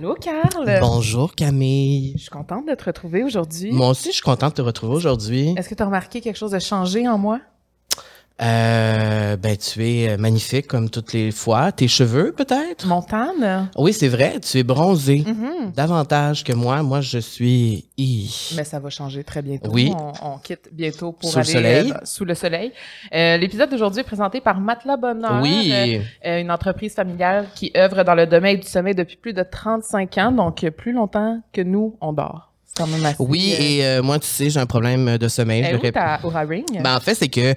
Allô, Carl? Bonjour Camille. Je suis contente de te retrouver aujourd'hui. Moi aussi, je suis contente de te retrouver aujourd'hui. Est-ce que tu as remarqué quelque chose de changé en moi? Euh, ben, tu es magnifique comme toutes les fois. Tes cheveux, peut-être? Montane? Oui, c'est vrai. Tu es bronzée. Mhm. Davantage que moi. Moi, je suis... Mais ça va changer très bientôt. Oui. On, on quitte bientôt pour Sous le aller soleil. euh, sous le soleil. Euh, L'épisode d'aujourd'hui est présenté par Matelas Bonheur. Oui. euh, euh, une entreprise familiale qui œuvre dans le domaine du sommeil depuis plus de 35 ans, donc euh, plus longtemps que nous, on dort. C'est quand même assez... Oui, euh, et euh, moi, tu sais, j'ai un problème de sommeil. elle Je est où le rép- ta Oura Ring? Ben, en fait, c'est que...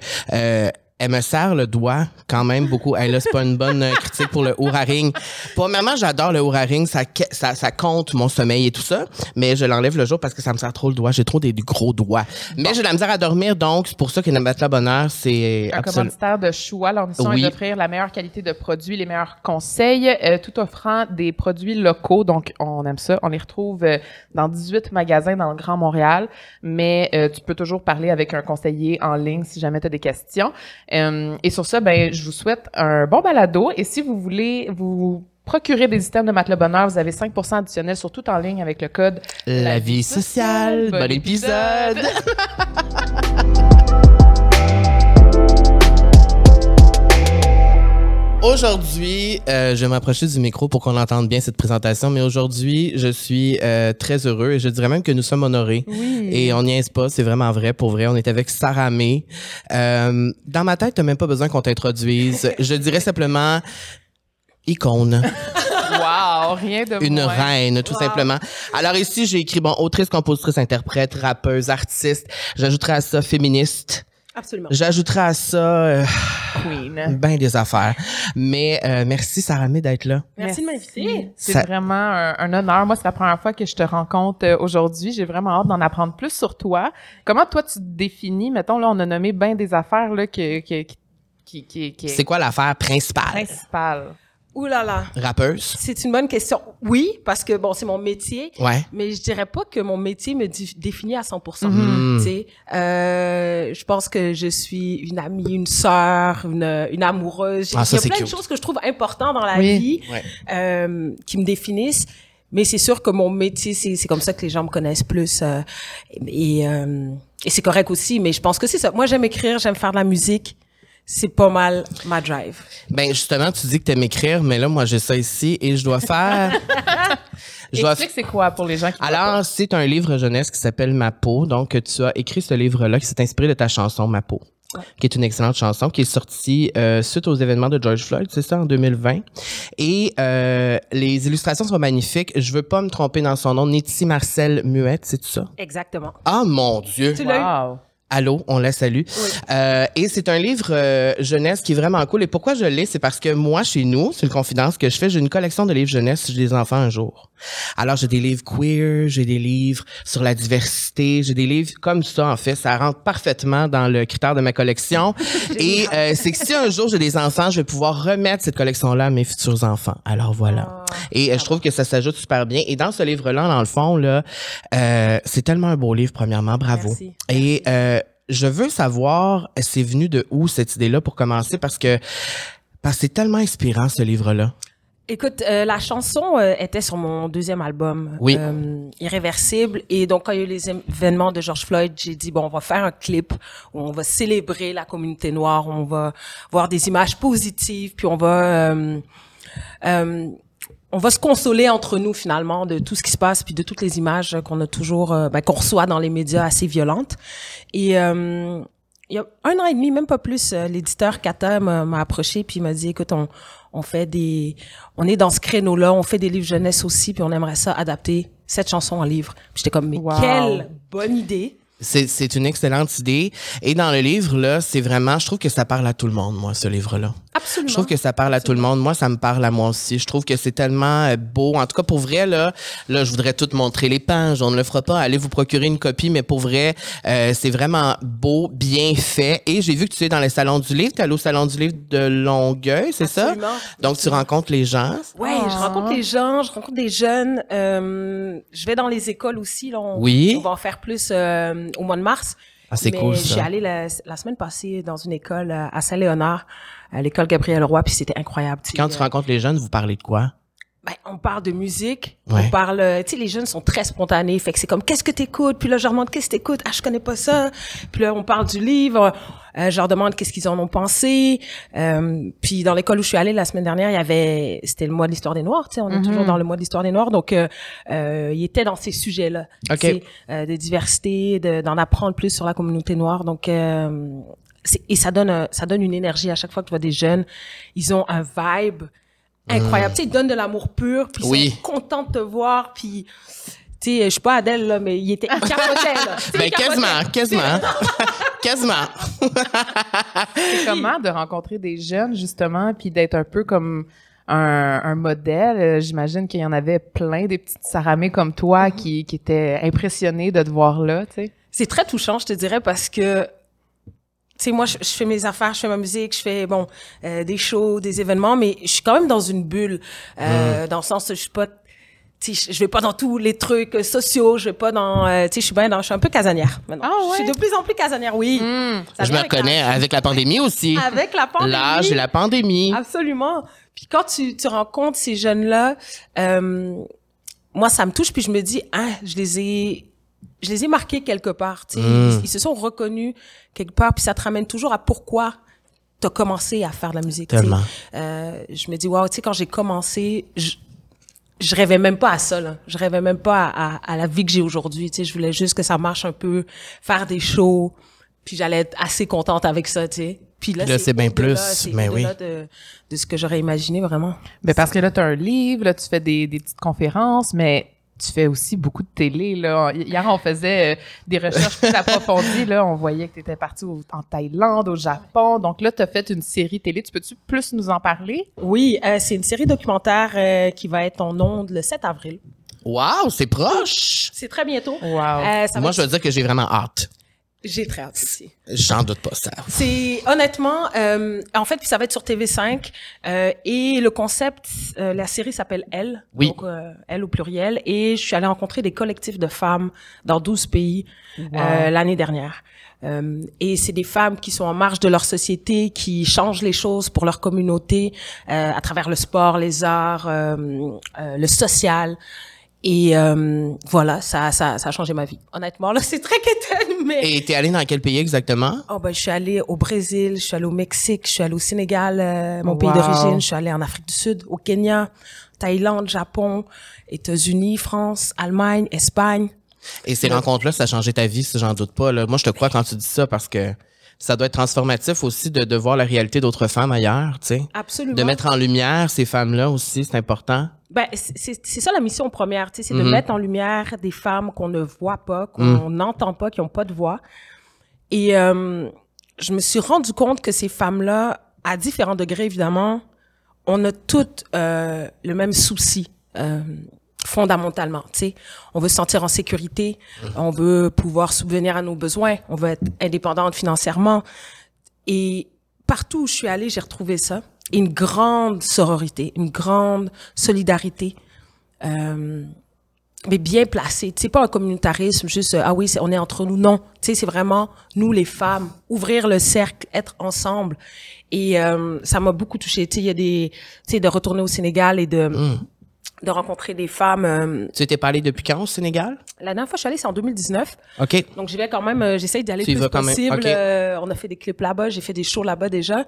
elle me serre le doigt quand même beaucoup. Elle là, c'est pas une bonne euh, critique pour le Oura Ring. Premièrement, j'adore le Oura Ring. Ça, ça, ça compte mon sommeil et tout ça. Mais je l'enlève le jour parce que ça me serre trop le doigt. J'ai trop des, gros doigts. Mais j'ai de la misère à dormir, donc c'est pour ça que matelas bonheur, c'est un absolument... commanditaire de choix. Leur mission Oui. est d'offrir la meilleure qualité de produits, les meilleurs conseils, euh, tout offrant des produits locaux. Donc, on aime ça. On les retrouve euh, dans 18 magasins dans le Grand Montréal, mais euh, tu peux toujours parler avec un conseiller en ligne si jamais tu as des questions. Euh, et sur ça, ben, je vous souhaite un bon balado. Et si vous voulez vous procurer des items de Matelas Bonheur, vous avez 5% additionnels sur tout en ligne avec le code La vie sociale. Bon épisode. Aujourd'hui, euh, je vais m'approcher du micro pour qu'on entende bien cette présentation, mais aujourd'hui, je suis euh, très heureux et je dirais même que nous sommes honorés. Oui. Et on n'y est pas, c'est vraiment vrai, pour vrai. On est avec Sarah May. Euh, dans ma tête, t'as même pas besoin qu'on t'introduise. Je dirais simplement icône, Wow, rien de une moins. reine, tout simplement. Alors ici, j'ai écrit, bon, autrice, compositrice, interprète, rappeuse, artiste. J'ajouterai à ça féministe. Absolument. J'ajouterai à ça euh, Queen. ben des affaires. Mais euh, merci Sarah May d'être là. Merci, de m'inviter. C'est Ça- vraiment un, un honneur. Moi, c'est la première fois que je te rencontre euh, aujourd'hui. J'ai vraiment hâte d'en apprendre plus sur toi. Comment toi tu te définis? Mettons là, on a nommé bien des affaires là que, que- qui qui qui qui C'est quoi l'affaire principale? principale. Ouh là là. Rappeuse? C'est une bonne question. Oui, parce que bon, c'est mon métier, Ouais. mais je dirais pas que mon métier me dé- définit à 100%. Mhm. Tu sais, euh, je pense que je suis une amie, une sœur, une, une amoureuse. Ah, ça, Il y a plein de choses que je trouve importantes dans la Oui. vie Ouais. euh, qui me définissent. Mais c'est sûr que mon métier, c'est c'est comme ça que les gens me connaissent plus. euh, et euh, et c'est correct aussi, mais je pense que c'est ça. Moi, j'aime écrire, j'aime faire de la musique. C'est pas mal ma drive. Ben justement, tu dis que t'aimes écrire, mais là, moi, j'ai ça ici et je dois faire... je dois Explique c'est quoi pour les gens qui Alors, c'est un livre jeunesse qui s'appelle Ma peau. Donc, tu as écrit ce livre-là qui s'est inspiré de ta chanson Ma peau, qui est une excellente chanson qui est sortie euh, suite aux événements de George Floyd, c'est ça, en 2020. Et euh, les illustrations sont magnifiques. Je veux pas me tromper dans son nom. Nitty Marcel Muette, c'est tout ça? Exactement. Ah, mon Dieu! Tu? Wow. Allô, on la salue. Euh, et c'est un livre euh, jeunesse qui est vraiment cool. Et pourquoi je l'ai, c'est parce que moi, chez nous, c'est une confidence que je fais, j'ai une collection de livres jeunesse si j'ai des enfants un jour. Alors, j'ai des livres queer, j'ai des livres sur la diversité, j'ai des livres comme ça, en fait. Ça rentre parfaitement dans le critère de ma collection. et euh, c'est que si un jour j'ai des enfants, je vais pouvoir remettre cette collection-là à mes futurs enfants. Alors voilà. Et euh, je trouve que ça s'ajoute super bien. Et dans ce livre-là, dans le fond, là, euh, c'est tellement un beau livre, premièrement. Bravo. Merci. Et euh, je veux savoir, c'est venu de où cette idée-là pour commencer? Parce que parce que c'est tellement inspirant ce livre-là. Écoute, euh, la chanson euh, était sur mon deuxième album, Oui. euh, Irréversible. Et donc, quand il y a eu les événements de George Floyd, j'ai dit, bon, on va faire un clip où on va célébrer la communauté noire, on va voir des images positives, puis on va... euh, euh, on va se consoler entre nous finalement de tout ce qui se passe puis de toutes les images qu'on a toujours euh, ben, qu'on reçoit dans les médias assez violentes. Et euh, il y a un an et demi même pas plus euh, l'éditeur Kata m'a approché puis il m'a dit écoute on on fait des on est dans ce créneau là on fait des livres jeunesse aussi puis on aimerait ça adapter cette chanson en livre. J'étais comme mais Wow. quelle bonne idée C'est c'est une excellente idée. Et dans le livre, là, c'est vraiment, je trouve que ça parle à tout le monde, moi, ce livre-là. absolument Je trouve que ça parle à tout le monde. Moi, ça me parle à moi aussi. Je trouve que c'est tellement euh, beau. En tout cas, pour vrai, là, là, je voudrais tout montrer les pages. On ne le fera pas. Allez vous procurer une copie, mais pour vrai, euh, c'est vraiment beau, bien fait. Et j'ai vu que tu es dans le salon du livre. Tu es allé au salon du livre de Longueuil, c'est ça? Absolument. Donc, tu rencontres les gens. Ouais, je rencontre les gens, je rencontre des jeunes. euh, je vais dans les écoles aussi. Là, on, Oui. on va en faire plus euh, au mois de mars. Ah, c'est cool, J'y la, la semaine passée dans une école euh, à Saint-Léonard, à l'école Gabriel Roy, puis c'était incroyable. Quand tu euh, rencontres les jeunes, vous parlez de quoi? Ben, on parle de musique, Ouais. on parle, euh, tu sais, les jeunes sont très spontanés, fait que c'est comme, qu'est-ce que t'écoutes? Puis là, je leur demande, qu'est-ce que t'écoutes? Ah, je connais pas ça. Puis là, on parle du livre, euh, je leur demande qu'est-ce qu'ils en ont pensé? Euh, puis dans l'école où je suis allée la semaine dernière, il y avait, c'était le mois de l'histoire des Noirs, tu sais, on est Mhm. toujours dans le mois de l'histoire des Noirs, donc euh, euh, il était dans ces sujets-là, Ok. tu sais, euh, de diversité, de- d'en apprendre plus sur la communauté noire, donc... Euh, c'est- et ça donne ça donne une énergie à chaque fois que tu vois des jeunes ils ont un vibe incroyable tu sais ils donnent de l'amour pur puis ils Oui. sont contents de te voir puis tu sais je suis pas Adèle là mais il était il capotait là Ben, il quasiment, quasiment. quasiment. C'est comment de rencontrer des jeunes, justement, puis d'être un peu comme un, un modèle? Euh, J'imagine qu'il y en avait plein des petites saramées comme toi qui, qui étaient impressionnés de te voir là, tu sais. c'est très touchant je te dirais parce que sais moi je, je fais mes affaires je fais ma musique je fais bon euh, des shows des événements mais je suis quand même dans une bulle euh, dans le sens où je suis pas tu sais, je je vais pas dans tous les trucs sociaux, je vais pas dans, euh, tu sais, je suis bien dans, je suis un peu casanière maintenant. Ah Je suis ouais? de plus en plus casanière, oui. Ça Je me la- reconnais avec la pandémie aussi. Avec la pandémie. L'âge et la pandémie. Absolument. Puis quand tu, tu rencontres ces jeunes-là, euh, moi, ça me touche, puis je me dis, ah, je les ai, je les ai marqués quelque part. tu sais. Mm. Ils, ils se sont reconnus quelque part, puis ça te ramène toujours à pourquoi tu as commencé à faire de la musique. Tellement. Euh, je me dis, waouh, tu sais, quand j'ai commencé, je, je rêvais même pas à ça, là. Je rêvais même pas à, à, à la vie que j'ai aujourd'hui. Tu sais, je voulais juste que ça marche un peu, faire des shows, puis j'allais être assez contente avec ça, tu sais. Puis là, c'est bien plus, mais au-delà oui. de, de ce que j'aurais imaginé, vraiment. Ben parce que là, tu as un livre, là, tu fais des, des petites conférences, mais tu fais aussi beaucoup de télé. Là. Hier, on faisait euh, des recherches plus approfondies. Là. On voyait que tu étais parti au- en Thaïlande, au Japon. Donc là, tu as fait une série télé. Tu peux-tu plus nous en parler? Oui, euh, c'est une série documentaire euh, qui va être en ondes le 7 avril. Wow, c'est proche. C'est très bientôt. Wow. Euh, Moi, être- je veux dire que j'ai vraiment hâte. J'ai très hâte aussi. J'en doute pas ça. C'est honnêtement, euh, en fait, puis ça va être sur TV5 euh, et le concept, euh, la série s'appelle Elle, Oui. donc euh, Elle au pluriel, et je suis allée rencontrer des collectifs de femmes dans 12 pays euh, l'année dernière. Euh, et c'est des femmes qui sont en marge de leur société, qui changent les choses pour leur communauté euh, à travers le sport, les arts, euh, euh, le social. Et euh, voilà, ça, ça, ça a changé ma vie. Honnêtement, là, c'est très quétaine, mais... Et t'es allé dans quel pays exactement? Oh ben, je suis allée au Brésil, je suis allée au Mexique, je suis allée au Sénégal, euh, mon pays d'origine, je suis allée en Afrique du Sud, au Kenya, Thaïlande, Japon, États-Unis, France, Allemagne, Espagne. Et ces rencontres-là, ça a changé ta vie, si j'en doute pas. Là. Moi, je te crois quand tu dis ça parce que ça doit être transformatif aussi de, de voir la réalité d'autres femmes ailleurs, tu sais. Absolument. De mettre en lumière ces femmes-là aussi, c'est important. Ben, c'est c'est- c'est ça la mission première, tu sais, c'est de Mhm. mettre en lumière des femmes qu'on ne voit pas, qu'on n'entend pas, qui n'ont pas de voix. Et euh, je me suis rendu compte que ces femmes-là, à différents degrés évidemment, on a toutes euh, le même souci euh, fondamentalement. Tu sais, on veut se sentir en sécurité, on veut pouvoir subvenir à nos besoins, on veut être indépendante financièrement. Et partout où je suis allée, j'ai retrouvé ça. Une grande sororité, une grande solidarité, euh, mais bien placée. Sais, pas un communautarisme, juste, ah oui, c'est- on est entre nous. Non, tu sais, c'est vraiment nous, les femmes, ouvrir le cercle, être ensemble. Et euh, ça m'a beaucoup touchée. Tu sais, il y a des... Tu sais, de retourner au Sénégal et de, de rencontrer des femmes. euh, Tu t'es parlé depuis quand au Sénégal? la dernière fois que je suis allée, c'est en 2019. OK. Donc, j'y vais quand même, euh, j'essaye d'aller Tu y le plus possible. Euh, on a fait des clips là-bas, j'ai fait des shows là-bas déjà.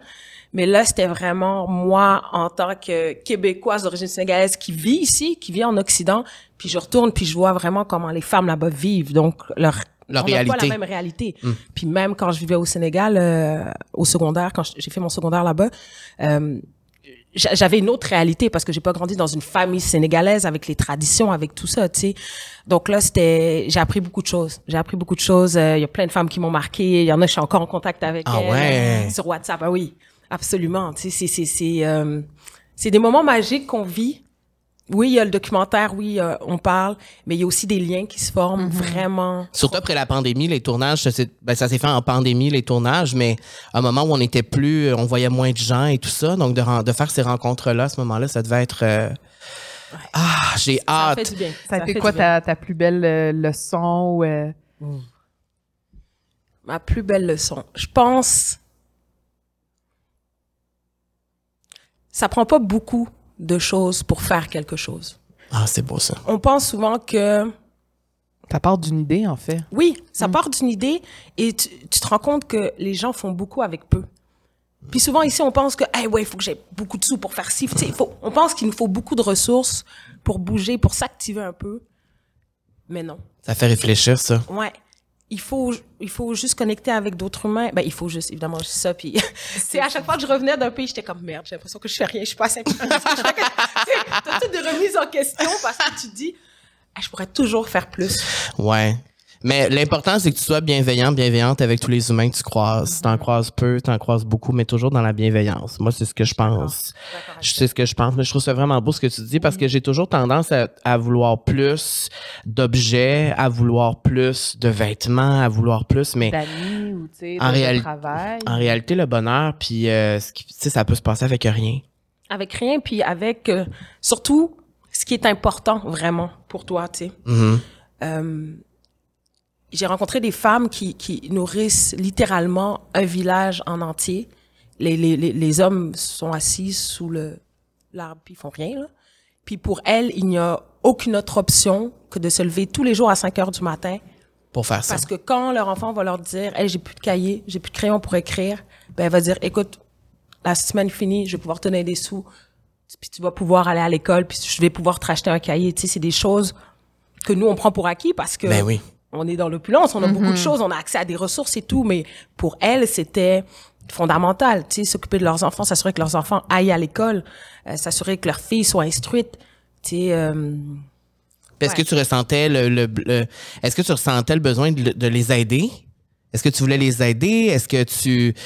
Mais là, c'était vraiment moi, en tant que Québécoise d'origine sénégalaise qui vit ici, qui vit en Occident, puis je retourne, puis je vois vraiment comment les femmes là-bas vivent. Donc, leur, Leur on n'a pas réalité. la même réalité. Puis même quand je vivais au Sénégal, euh, au secondaire, quand j'ai fait mon secondaire là-bas, euh, j'avais une autre réalité parce que j'ai pas grandi dans une famille sénégalaise avec les traditions, avec tout ça, tu sais. Donc là, c'était, j'ai appris beaucoup de choses. J'ai appris beaucoup de choses. Euh, Il y a plein de femmes qui m'ont marqué. Il y en a, je suis encore en contact avec Ah elles, ouais. euh, sur WhatsApp. Ah oui, absolument. Tu sais, c'est, c'est, c'est, euh, c'est des moments magiques qu'on vit. Oui, il y a le documentaire, oui, euh, on parle, mais il y a aussi des liens qui se forment vraiment. Surtout après la pandémie, les tournages, ça s'est ben, ça s'est fait en pandémie, les tournages, mais à un moment où on était plus, on voyait moins de gens et tout ça, donc de, faire ces rencontres-là, à ce moment-là, ça devait être... euh, Ah, j'ai Ça hâte. fait du bien. Ça a été fait quoi ta, ta plus belle euh, leçon? Ou, euh, Ma plus belle leçon. Je pense. Ça prend pas beaucoup de choses pour faire quelque chose. Ah, c'est beau ça. On pense souvent que Ça part d'une idée, en fait. oui, ça part d'une idée et tu, tu te rends compte que les gens font beaucoup avec peu. Puis souvent ici, on pense que, hey, ouais, il faut que j'ai beaucoup de sous pour faire ci. Tu sais, il faut, on pense qu'il nous faut beaucoup de ressources pour bouger, pour s'activer un peu. Mais non. Ça fait réfléchir ça. Ouais. Il faut, il faut juste connecter avec d'autres humains. Ben, il faut juste, évidemment, juste ça. Puis, c'est à chaque fois que je revenais d'un pays, j'étais comme merde, j'ai l'impression que je fais rien, je suis pas importante. T'as toutes des remises en question parce que tu dis, Ah, je pourrais toujours faire plus? Ouais. Mais l'important, c'est que tu sois bienveillant, bienveillante avec tous les humains que tu croises. T'en croises peu, t'en croises beaucoup, mais toujours dans la bienveillance. Moi, c'est ce que je pense. Je sais ce que je pense, mais je trouve ça vraiment beau ce que tu dis parce que j'ai toujours tendance à, à vouloir plus d'objets, à vouloir plus de vêtements, à vouloir plus, mais D'amis ou, En travail. en réalité, le bonheur, puis euh, ce qui- tu sais, ça peut se passer avec rien. Avec rien, puis avec, euh, surtout, ce qui est important vraiment pour toi, tu sais. Mhm. Euh, j'ai rencontré des femmes qui, qui nourrissent littéralement un village en entier. Les, les, les, les hommes sont assis sous le l'arbre puis ils font rien. Là. Puis pour elles, il n'y a aucune autre option que de se lever tous les jours à 5 heures du matin Pour faire ça. parce que quand leur enfant va leur dire hey, j'ai plus de cahier, j'ai plus de crayon pour écrire, ben elle va dire écoute, la semaine finie, je vais pouvoir te donner des sous, puis tu vas pouvoir aller à l'école, puis je vais pouvoir te racheter un cahier. Tu sais, c'est des choses que nous on prend pour acquis parce que Ben oui. On est dans l'opulence, on a beaucoup de choses, on a accès à des ressources et tout, mais pour elles, c'était fondamental, tu sais, s'occuper de leurs enfants, s'assurer que leurs enfants aillent à l'école, euh, s'assurer que leurs filles soient instruites, tu sais, euh, Est-ce Ouais. que tu ressentais le, le- le- est-ce que tu ressentais le besoin de, de les aider? Est-ce que tu voulais les aider? Est-ce que tu, tu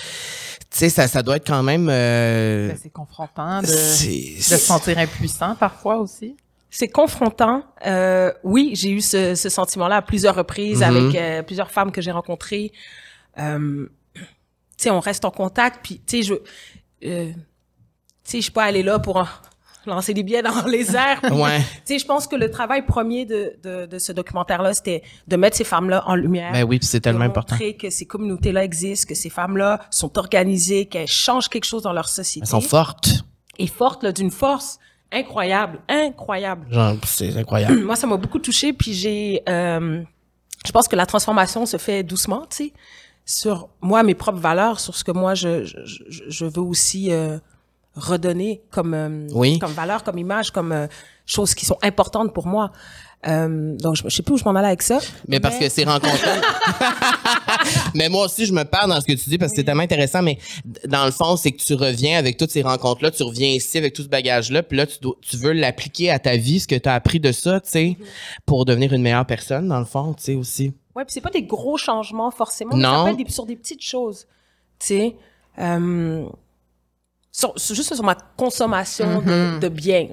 sais, ça, ça doit être quand même, euh, Ben, C'est confrontant de, de se sentir impuissant parfois aussi. C'est confrontant. Euh, oui, j'ai eu ce, ce sentiment-là à plusieurs reprises Mhm. avec euh, plusieurs femmes que j'ai rencontrées. Euh, tu sais, on reste en contact, puis tu sais, je, euh, tu sais, je suis pas allée là pour en- lancer des billets dans les airs. puis, Ouais. Tu sais, je pense que le travail premier de, de, de ce documentaire-là, c'était de mettre ces femmes-là en lumière. Ben oui, c'est tellement de important. montrer que ces communautés-là existent, que ces femmes-là sont organisées, qu'elles changent quelque chose dans leur société. Elles sont fortes. Et fortes, d'une force incroyable, incroyable. Genre, c'est incroyable. Moi, ça m'a beaucoup touchée, puis j'ai... euh, je pense que la transformation se fait doucement, tu sais, sur moi, mes propres valeurs, sur ce que moi, je, je, je- veux aussi euh, redonner comme, euh, Oui. comme valeur, comme image, comme euh, choses qui sont importantes pour moi. Euh, donc, je, je sais plus où je m'en allais avec ça. Mais parce que ces rencontres Mais moi aussi, je me perds dans ce que tu dis parce que c'est tellement intéressant. Mais dans le fond, c'est que tu reviens avec toutes ces rencontres-là, tu reviens ici avec tout ce bagage-là, puis là, tu, dois- tu veux l'appliquer à ta vie, ce que tu as appris de ça, tu sais, pour devenir une meilleure personne, dans le fond, tu sais, aussi. Ouais, puis c'est pas des gros changements forcément, mais Non. ça peut être sur des petites choses, tu sais. Euh, sur, juste sur ma consommation de, de biens.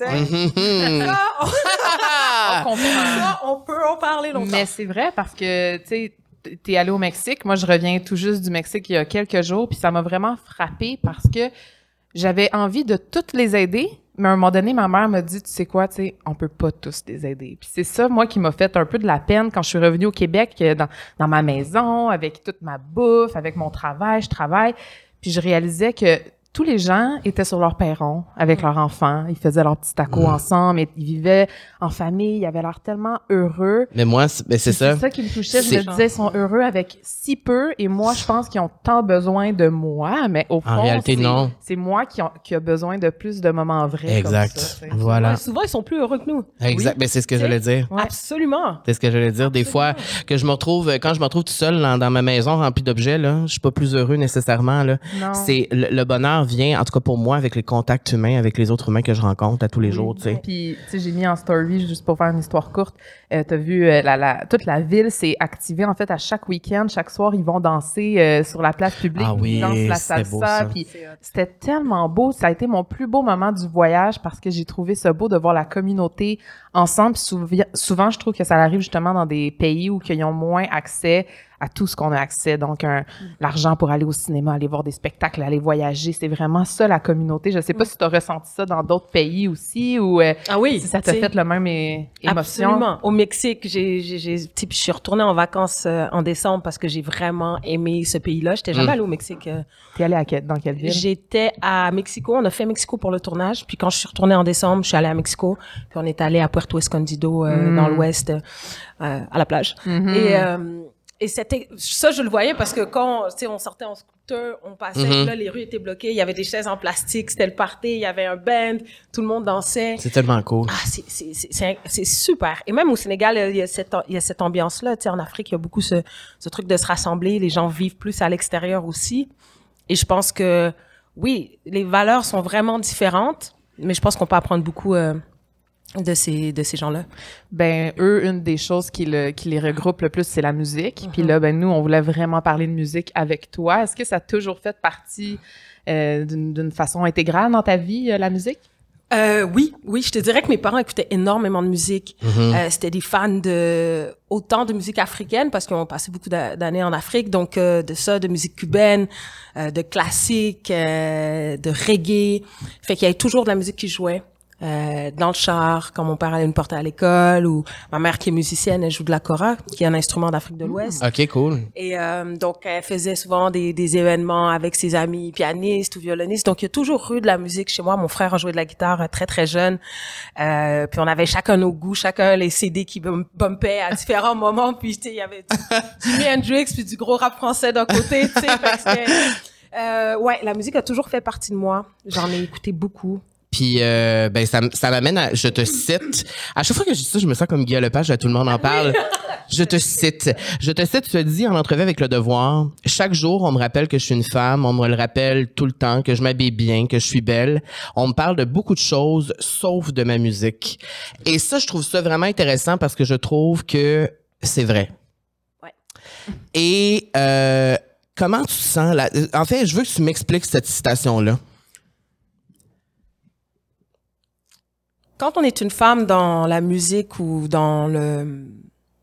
Tu sais. Mhm. Ça, on, On comprend. ça, on peut en parler longtemps. Mais c'est vrai parce que, tu sais, t'es allé au Mexique. Moi, je reviens tout juste du Mexique il y a quelques jours, puis ça m'a vraiment frappé parce que j'avais envie de toutes les aider, mais à un moment donné, ma mère m'a dit, tu sais quoi, tu sais, on peut pas tous les aider. Puis c'est ça, moi, qui m'a fait un peu de la peine quand je suis revenue au Québec, euh, dans, dans ma maison, avec toute ma bouffe, avec mon travail, je travaille. Puis je réalisais que tous les gens étaient sur leur perron avec leurs enfants. Ils faisaient leurs petits tacos ensemble, et ils vivaient en famille. Ils avaient l'air tellement heureux. Mais moi, c'est ça. C'est ça qui me touchait. Je me disais, ils sont heureux avec si peu, et moi, je pense qu'ils ont tant besoin de moi, mais au fond, réalité, c'est- non. C'est moi qui, ont- qui a besoin de plus de moments vrais. Exact. Comme ça, voilà. Ouais, souvent, ils sont plus heureux que nous. Exact. Ben, c'est ce que sais, j'allais dire. Ouais. Absolument. C'est ce que j'allais dire. Des fois, que je me retrouve, quand je me retrouve tout seul dans, dans ma maison remplie d'objets, là, je suis pas plus heureux nécessairement, là. C'est, le, le bonheur vient, en tout cas pour moi, avec les contacts humains, avec les autres humains que je rencontre à tous les jours, tu sais. Puis, tu sais, j'ai mis en story, juste pour faire une histoire courte, euh, t'as vu, euh, la, la, toute la ville s'est activée, en fait, à chaque week-end, chaque soir, ils vont danser euh, sur la place publique. Ah oui, ils dansent la c'était salsa, beau, ça. puis c'était tellement beau. Ça a été mon plus beau moment du voyage parce que j'ai trouvé ça beau de voir la communauté ensemble. Puis souvent, je trouve que ça arrive justement dans des pays où ils ont moins accès à tout ce qu'on a accès. Donc, un- l'argent pour aller au cinéma, aller voir des spectacles, aller voyager, c'est vraiment ça la communauté. Je sais pas si tu as ressenti ça dans d'autres pays aussi ou euh, Ah oui. si ça t'a fait le même é- émotion. Absolument. Au Mexique, j'ai, j'ai, j'ai, tu sais, puis je suis retournée en vacances euh, en décembre parce que j'ai vraiment aimé ce pays-là. J'étais jamais Mm. allée au Mexique. euh. T'es allé à quel- dans quelle ville? J'étais à Mexico. On a fait Mexico pour le tournage. Puis quand je suis retournée en décembre, je suis allée à Mexico. Puis on est allé à Puerto Escondido, euh, Mm. dans l'ouest, euh, à la plage. Mhm. Et, euh, et c'était ça, je le voyais parce que quand, tu sais, on sortait en scooter, on passait, Mhm. là, les rues étaient bloquées, il y avait des chaises en plastique, c'était le party, il y avait un band, tout le monde dansait. C'est tellement cool. Ah, c'est- super. Et même au Sénégal, il y a cette, il y a cette ambiance-là. Tu sais, en Afrique, il y a beaucoup ce, ce truc de se rassembler. Les gens vivent plus à l'extérieur aussi. Et je pense que, oui, les valeurs sont vraiment différentes, mais je pense qu'on peut apprendre beaucoup euh, de ces, de ces gens-là? Ben eux, une des choses qui, le, qui les regroupe le plus, c'est la musique. Mhm. Puis là, ben nous, on voulait vraiment parler de musique avec toi. Est-ce que ça a toujours fait partie euh, d'une d'une façon intégrale dans ta vie, euh, la musique? Euh, oui, oui, je te dirais que mes parents écoutaient énormément de musique. Mhm. Euh, C'était des fans de autant de musique africaine parce qu'ils ont passé beaucoup d'a- d'années en Afrique, donc euh, de ça, de musique cubaine, euh, de classique, euh, de reggae. Fait qu'il y avait toujours de la musique qui jouait. Euh, dans le char, quand mon père allait me porter à l'école, ou ma mère qui est musicienne, elle joue de la kora, qui est un instrument d'Afrique de l'Ouest. OK, cool. Et euh, donc, elle faisait souvent des, des événements avec ses amis pianistes ou violonistes. Donc, il y a toujours eu de la musique chez moi. Mon frère a joué de la guitare euh, très, très jeune. Euh, puis, on avait chacun nos goûts, chacun les CD qui bum- bumpaient à différents moments. Puis, tu sais, il y avait du Jimi Hendrix, puis du gros rap français d'un côté, tu sais. Euh, ouais, la musique a toujours fait partie de moi. J'en ai écouté beaucoup. Puis euh, ben ça, ça m'amène à je te cite. À chaque fois que je dis ça, je me sens comme Guy Lepage, tout le monde en parle. Je te cite. Je te cite, tu as dit en entrevue avec Le Devoir, chaque jour, on me rappelle que je suis une femme, on me le rappelle tout le temps, que je m'habille bien, que je suis belle. On me parle de beaucoup de choses, sauf de ma musique. Et ça, je trouve ça vraiment intéressant parce que je trouve que c'est vrai. Ouais. Et euh, comment tu sens la... En fait, je veux que tu m'expliques cette citation-là. Quand on est une femme dans la musique ou dans le,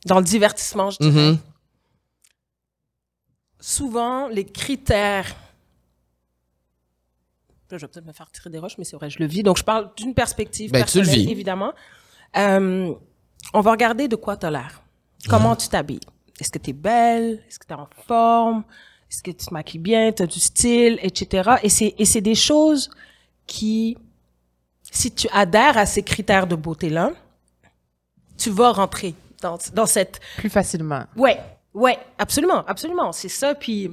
dans le divertissement, je dirais, Mhm. souvent, les critères. Là, je vais peut-être me faire tirer des roches, mais c'est vrai, je le vis. Donc, je parle d'une perspective Ben, tu le personnelle, vis. évidemment. Euh, on va regarder de quoi tu as l'air. Comment tu t'habilles. Est-ce que tu es belle? Est-ce que tu es en forme? Est-ce que tu te maquilles bien? Tu as du style, etc. Et c'est, et c'est des choses qui, si tu adhères à ces critères de beauté-là, tu vas rentrer dans, dans cette Plus facilement. Ouais, ouais, absolument, absolument. C'est ça, puis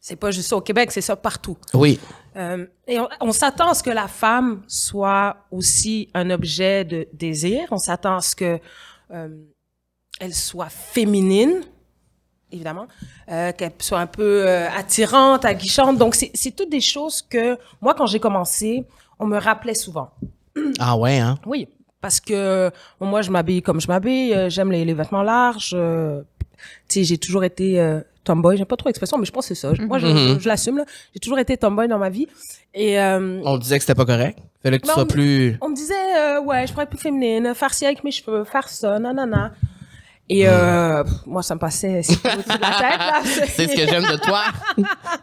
c'est pas juste ça au Québec, c'est ça partout. Oui. Euh, et on, on s'attend à ce que la femme soit aussi un objet de désir. On s'attend à ce que euh, elle soit féminine, évidemment, euh, qu'elle soit un peu euh, attirante, aguichante. Donc c'est c'est toutes des choses que moi, quand j'ai commencé, on me rappelait souvent. Ah ouais, hein? Oui, parce que moi, je m'habille comme je m'habille. euh, J'aime les, les vêtements larges. euh, tu sais, j'ai toujours été euh, tomboy. J'aime pas trop l'expression, mais je pense que c'est ça. Moi, je, Mhm. je l'assume. là. J'ai toujours été tomboy dans ma vie. Et euh, On disait que c'était pas correct? Fallait que tu Ben, sois on- plus. on me disait, euh, ouais, je pourrais être plus féminine, faire ci avec mes cheveux, faire ça, nanana. Et euh, pff, moi, ça me passait de la tête. Là. C'est ce que j'aime de toi.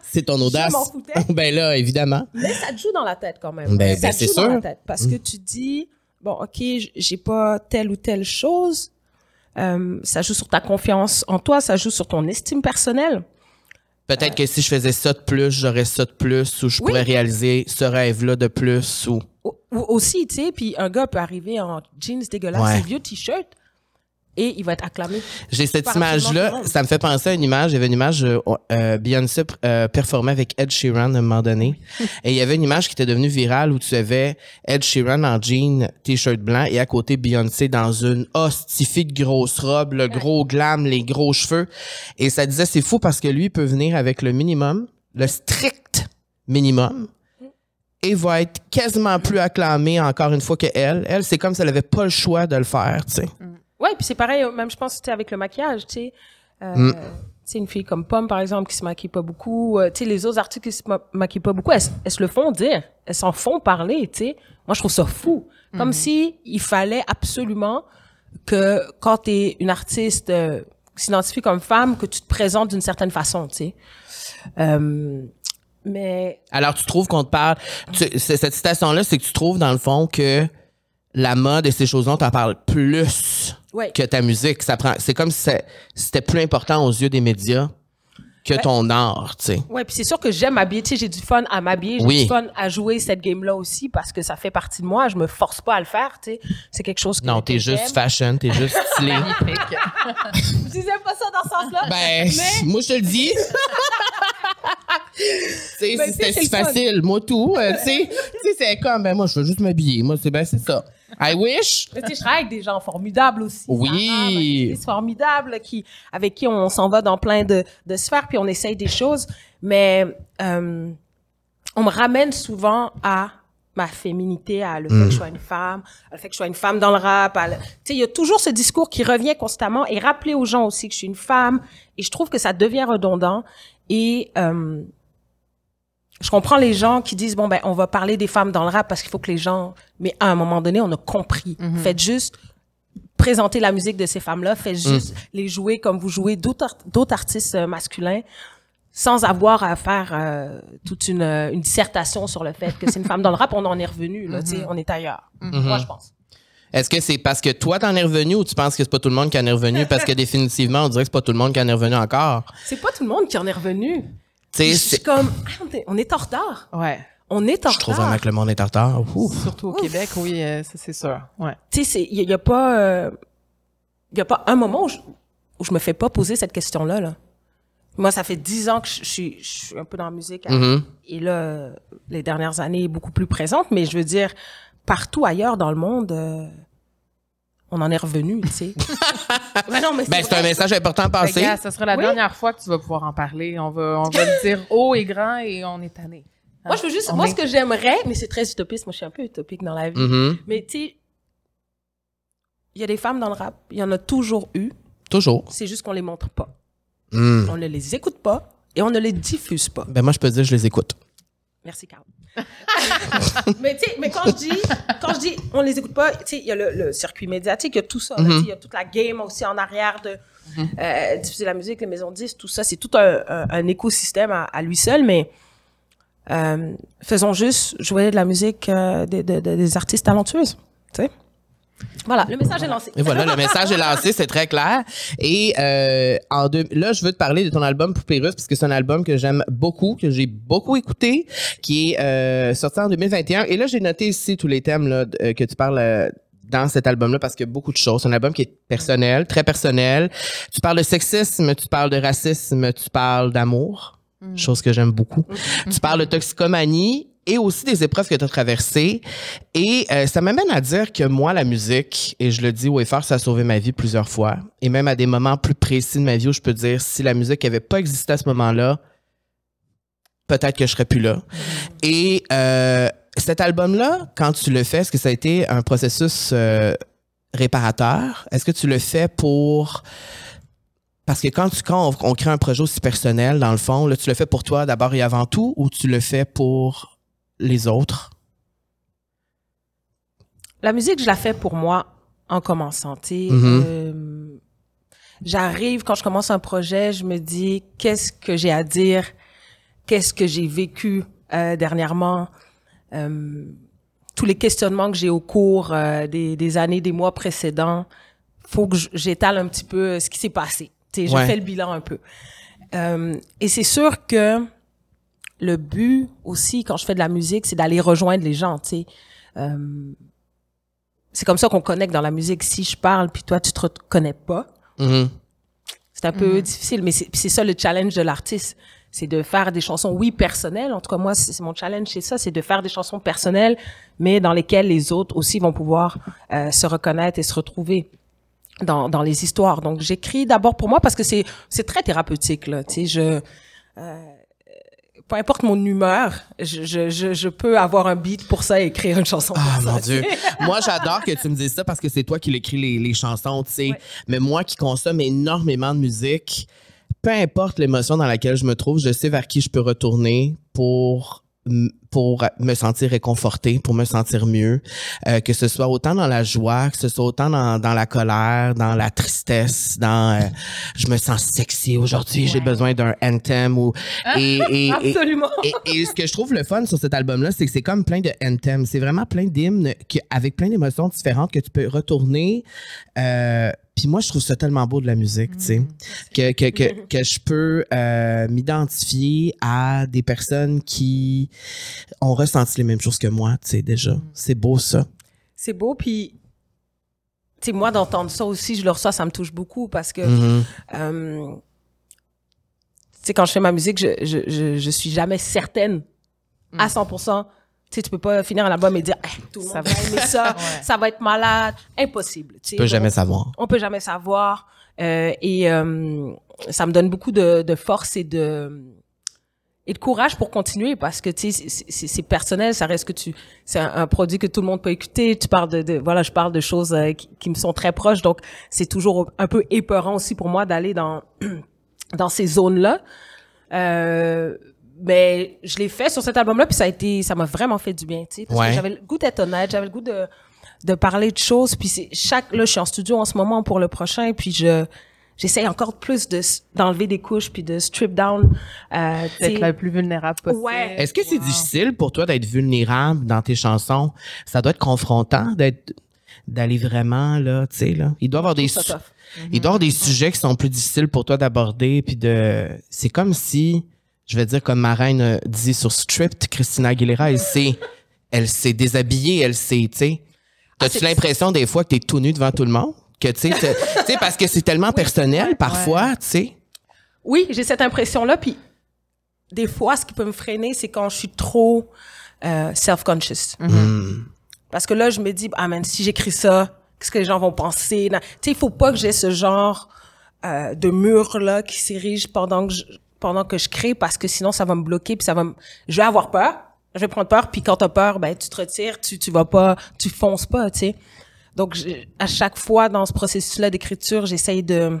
C'est ton audace. ben là, évidemment. Mais ça te joue dans la tête quand même. Ben, ça ben, te joue dans la tête parce que tu dis bon, ok, j'ai pas telle ou telle chose. Euh, ça joue sur ta confiance en toi, ça joue sur ton estime personnelle. Peut-être que si je faisais ça de plus, j'aurais ça de plus, ou je Oui. pourrais réaliser ce rêve-là de plus, ou. Aussi, tu sais, puis un gars peut arriver en jeans dégueulasses, Ouais. vieux t-shirt, et il va être acclamé. J'ai cette image-là, ça me fait penser à une image. Il y avait une image, euh, euh, Beyoncé euh, performait avec Ed Sheeran à un moment donné. et il y avait une image qui était devenue virale où tu avais Ed Sheeran en jean, t-shirt blanc, et à côté Beyoncé dans une hostifie de grosse robe, le gros glam, les gros cheveux. Et ça disait, c'est fou parce que lui peut venir avec le minimum, le strict minimum, et va être quasiment plus acclamé encore une fois que elle. Elle, c'est comme si elle avait pas le choix de le faire, tu sais. Ouais, puis c'est pareil, même je pense, tu sais, avec le maquillage, tu sais. Euh, Mm. Tu sais, une fille comme Pomme, par exemple, qui se maquille pas beaucoup. euh, tu sais, les autres artistes qui se ma- maquillent pas beaucoup, elles, elles se le font dire. Elles s'en font parler, tu sais. Moi, je trouve ça fou. Comme si il fallait absolument que quand t'es une artiste euh, s'identifie comme femme que tu te présentes d'une certaine façon, tu sais. Euh, mais Alors, tu trouves qu'on te parle. tu- c'est- cette citation-là, c'est que tu trouves, dans le fond, que la mode et ces choses-là, on t'en parle plus ouais, que ta musique. Ça prend, c'est comme si c'est- c'était plus important aux yeux des médias que ton art, tu sais. ouais, puis c'est sûr que j'aime m'habiller, tu sais, j'ai du fun à m'habiller, j'ai Oui. du fun à jouer cette game-là aussi parce que ça fait partie de moi, je me force pas à le faire, tu sais. C'est quelque chose que Non, t'es juste fashion, t'es juste stylé. Je disais pas ça dans ce sens-là. ben, moi, je te le dis. Ben, si c'était c'est si facile, moi tout, euh, tu sais, tu sais, c'est comme, ben moi, je veux juste m'habiller. Moi, c'est ben, c'est ça. I wish. Mais tu sais, je travaille avec des gens formidables aussi. Oui. Sarah, ma actrice formidable qui, avec qui on s'en va dans plein de, de sphères puis on essaye des choses. Mais euh, on me ramène souvent à ma féminité, à le fait que je sois une femme, à le fait que je sois une femme dans le rap. le- Tu sais, il y a toujours ce discours qui revient constamment et rappeler aux gens aussi que je suis une femme. Et je trouve que ça devient redondant. Et euh, je comprends les gens qui disent bon ben on va parler des femmes dans le rap parce qu'il faut que les gens mais à un moment donné on a compris. Faites juste présenter la musique de ces femmes-là faites juste les jouer comme vous jouez d'autres art- d'autres artistes euh, masculins sans avoir à faire euh, toute une, euh, une dissertation sur le fait que c'est une femme dans le rap on en est revenu là tu sais on est ailleurs. Moi je pense. Est-ce que c'est parce que toi t'en es revenu ou tu penses que c'est pas tout le monde qui en est revenu? Parce que définitivement on dirait que c'est pas tout le monde qui en est revenu encore. c'est pas tout le monde qui en est revenu je c'est- suis comme ah, on est- en retard Ouais. on est en je trouve retard vraiment que le monde est en retard. Ouf. Surtout au Québec, oui, euh, ça c'est sûr. Ouais. tu sais, il y, a pas, euh, y a pas un moment où je, où je me fais pas poser cette question-là. Là. Moi, ça fait dix ans que je, je suis, je suis un peu dans la musique. hein. Mhm. Et là, les dernières années, beaucoup plus présente. Mais je veux dire, partout ailleurs dans le monde, euh, on en est revenu, tu sais. Mais non, mais Ben, c'est un message important à Ben, passer. ça sera la Oui. dernière fois que tu vas pouvoir en parler. On va, on va le dire haut et grand et on est tanné. Hein? Moi, je veux juste, On moi, est- ce que j'aimerais, mais c'est très utopiste. Moi, je suis un peu utopique dans la vie. Mhm. Mais tu sais, il y a des femmes dans le rap. Il y en a toujours eu. Toujours. C'est juste qu'on les montre pas. Mm. On ne les écoute pas et on ne les diffuse pas. Ben, moi, je peux te dire, je les écoute. Merci, Carl. Mais tu sais, mais quand je dis, quand je dis, on les écoute pas, tu sais, il y a le, le circuit médiatique, il y a tout ça, sais, il y a toute la game aussi en arrière de euh, diffuser la musique, les maisons de disques, tout ça, c'est tout un, un, un écosystème à, à lui seul, mais euh, faisons juste jouer de la musique euh, des- des artistes talentueuses, tu sais. Voilà, le message est lancé. Et voilà, le message est lancé, c'est très clair. Et euh, en deux, là, je veux te parler de ton album Poupée Russe, parce que c'est un album que j'aime beaucoup, que j'ai beaucoup écouté, qui est euh, sorti en 2021. Et là, j'ai noté ici tous les thèmes là, euh, que tu parles euh, dans cet album-là, parce qu'il y a beaucoup de choses. C'est un album qui est personnel, très personnel. Tu parles de sexisme, tu parles de racisme, tu parles d'amour, chose que j'aime beaucoup. tu parles de toxicomanie et aussi des épreuves que tu as traversées. Et euh, ça m'amène à dire que moi, la musique, et je le dis haut et fort, ça a sauvé ma vie plusieurs fois. Et même à des moments plus précis de ma vie où je peux dire, si la musique n'avait pas existé à ce moment-là, peut-être que je serais plus là. Et euh, cet album-là, quand tu le fais, est-ce que ça a été un processus euh, réparateur? Est-ce que tu le fais pour... Parce que quand, tu, quand on, on crée un projet aussi personnel, dans le fond, là, tu le fais pour toi d'abord et avant tout, ou tu le fais pour les autres? La musique, je la fais pour moi en commençant. Euh, J'arrive, quand je commence un projet, je me dis qu'est-ce que j'ai à dire, qu'est-ce que j'ai vécu euh, dernièrement, euh, tous les questionnements que j'ai au cours des, des années, des mois précédents. faut que j'étale un petit peu ce qui s'est passé. Tu sais, je Ouais. fais le bilan un peu. Et c'est sûr que le but aussi, quand je fais de la musique, c'est d'aller rejoindre les gens, tu sais. Euh, c'est comme ça qu'on connecte dans la musique. Si je parle, puis toi, tu te reconnais pas, Mhm. c'est un peu difficile. Mais c'est ça le challenge de l'artiste. C'est de faire des chansons, oui, personnelles. En tout cas, moi, c'est c'est mon challenge, c'est ça. C'est de faire des chansons personnelles, mais dans lesquelles les autres aussi vont pouvoir euh, se reconnaître et se retrouver dans, dans les histoires. Donc, j'écris d'abord pour moi parce que c'est c'est très thérapeutique, là. Tu sais, je... euh, peu importe mon humeur, je, je, je, peux avoir un beat pour ça et écrire une chanson Ah, pour ça. mon Dieu. moi, j'adore que tu me dises ça parce que c'est toi qui l'écris les, les chansons, tu sais. Ouais. Mais moi qui consomme énormément de musique, peu importe l'émotion dans laquelle je me trouve, je sais vers qui je peux retourner pour pour me sentir réconfortée, pour me sentir mieux, euh, que ce soit autant dans la joie, que ce soit autant dans, dans la colère, dans la tristesse, dans euh, je me sens sexy aujourd'hui, j'ai besoin d'un anthem ou et, et, et, Absolument. et, et ce que je trouve le fun sur cet album-là, c'est que c'est comme plein de anthems. C'est vraiment plein d'hymnes avec plein d'émotions différentes que tu peux retourner. Euh, puis moi, je trouve ça tellement beau de la musique, tu sais, que, que, que, que je peux euh, m'identifier à des personnes qui ont ressenti les mêmes choses que moi, tu sais, déjà. C'est beau, ça. C'est beau, puis tu sais, moi d'entendre ça aussi, je le reçois, ça me touche beaucoup parce que Mhm. euh, tu sais, quand je fais ma musique, je, je, je, je suis jamais certaine à 100%. Tu sais, tu peux pas finir un album et dire, Eh, tout le Ça monde va. va aimer ça, Ouais. ça va être malade. Impossible. Tu peux jamais savoir. On peut jamais savoir. Euh, et euh, ça me donne beaucoup de, de force et de et de courage pour continuer parce que tu sais c'est- c'est c'est personnel ça reste que tu c'est un, un produit que tout le monde peut écouter tu parles de, de voilà je parle de choses euh, qui, qui me sont très proches donc c'est toujours un peu épeurant aussi pour moi d'aller dans dans ces zones là euh, mais je l'ai fait sur cet album là puis ça a été ça m'a vraiment fait du bien tu sais parce Ouais. que j'avais le goût d'être honnête j'avais le goût de de parler de choses puis c'est chaque là je suis en studio en ce moment pour le prochain puis je j'essaye encore plus de d'enlever des couches puis de strip down euh, tu D'être sais. le plus vulnérable possible. Ouais. Est-ce que c'est Wow. difficile pour toi d'être vulnérable dans tes chansons? Ça doit être confrontant d'être d'aller vraiment là, tu sais là. Il doit y avoir des il doit y avoir des sujets qui sont plus difficiles pour toi d'aborder puis de c'est comme si je vais dire comme ma reine dit sur Stripped Christina Aguilera, elle s'est elle s'est déshabillée, elle s'est, tu sais. T'as-tu Ah, c'est- l'impression des fois que t'es tout nu devant tout le monde? Que tu sais, parce que c'est tellement personnel parfois, tu sais. Oui, j'ai cette impression-là. Puis des fois, ce qui peut me freiner, c'est quand je suis trop euh, self-conscious. Hmm. Parce que là, je me dis, ah man, si j'écris ça, qu'est-ce que les gens vont penser? Tu sais, il faut pas que j'ai ce genre euh, de mur-là qui s'érige pendant que je, pendant que je crée, parce que sinon, ça va me bloquer, puis ça va me... Je vais avoir peur, je vais prendre peur, puis quand t'as peur, ben, tu te retires, tu, tu vas pas, tu fonces pas, tu sais. Donc, je- à chaque fois, dans ce processus-là d'écriture, j'essaye de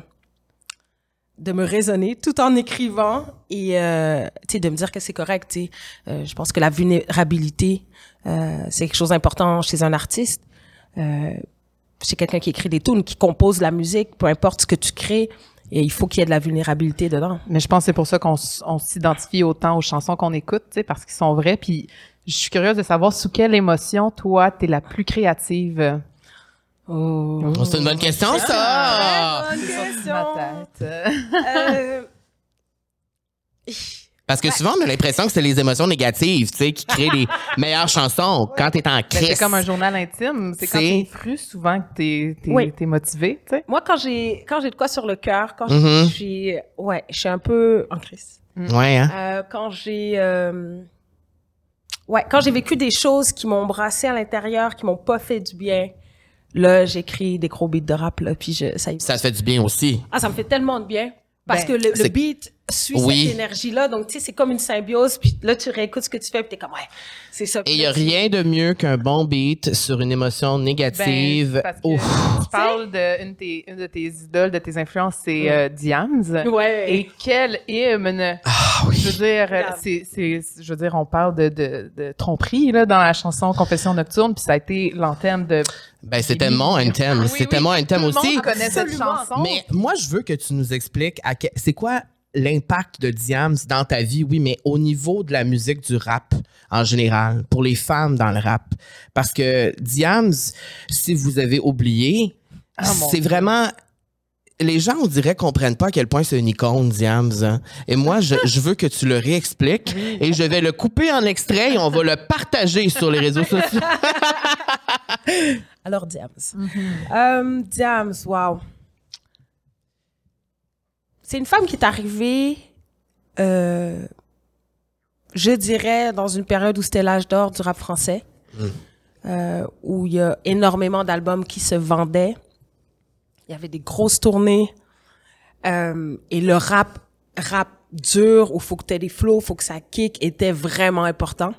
de me raisonner tout en écrivant et euh, tu sais de me dire que c'est correct tu sais. Euh, je pense que la vulnérabilité euh, c'est quelque chose d'important chez un artiste. Euh, chez quelqu'un qui écrit des tunes qui compose la musique peu importe ce que tu crées et il faut qu'il y ait de la vulnérabilité dedans Mais je pense que c'est pour ça qu'on s'identifie autant aux chansons qu'on écoute, tu sais, parce qu'ils sont vrais. Puis je suis curieuse de savoir sous quelle émotion, toi, t'es la plus créative. oh. Oh, c'est une bonne question, ça! C'est ça sur ma tête. Euh, Parce que souvent, on a l'impression que c'est les émotions négatives, tu sais, qui créent les meilleures chansons quand t'es en crise. c'est comme un journal intime. C'est quand t'es fru, souvent, que t'es, t'es, Oui. t'es motivé, tu sais. moi quand j'ai quand j'ai de quoi sur le cœur quand Mhm. je suis ouais je suis un peu en crise Ouais, hein? Euh, quand j'ai euh, ouais quand j'ai vécu des choses qui m'ont brassé à l'intérieur qui m'ont pas fait du bien là j'écris des gros beats de rap là puis je ça y Ça te fait du bien aussi. ah ça me fait tellement de bien parce Ben, que le, beat suit Oui. cette énergie là donc tu sais c'est comme une symbiose puis là tu réécoutes ce que tu fais puis t'es comme ouais c'est ça Et il y a rien de mieux qu'un bon beat sur une émotion négative. Ben, parce que Ouf. tu parles de une, de de tes idoles, de tes influences, c'est euh, Diams. ouais Et quel hymne! Ah oui. Je veux dire, euh, c'est, c'est, je veux dire, on parle de, de, de tromperie là, dans la chanson Confession nocturne, puis ça a été l'antenne de. Ben, c'était mon anthem. Oui, C'était oui, mon anthem tout le aussi. monde connaît cette chanson. Mais moi, je veux que tu nous expliques à que- c'est quoi l'impact de Diams dans ta vie, oui, mais au niveau de la musique du rap en général, pour les femmes dans le rap. Parce que Diams, si vous avez oublié, Ah, c'est vraiment... Les gens, on dirait, comprennent pas à quel point c'est une icône, Diams. hein. Et moi, je, je veux que tu le réexpliques et je vais le couper en extrait et on va le partager sur les réseaux sociaux. alors Diams Mhm. Euh, Diams, wow. C'est une femme qui est arrivée, euh, je dirais, dans une période où c'était l'âge d'or du rap français, euh, où il y a énormément d'albums qui se vendaient. Il y avait des grosses tournées. Euh, et le rap, rap dur, où faut que tu aies des flows, faut que ça kick, était vraiment important.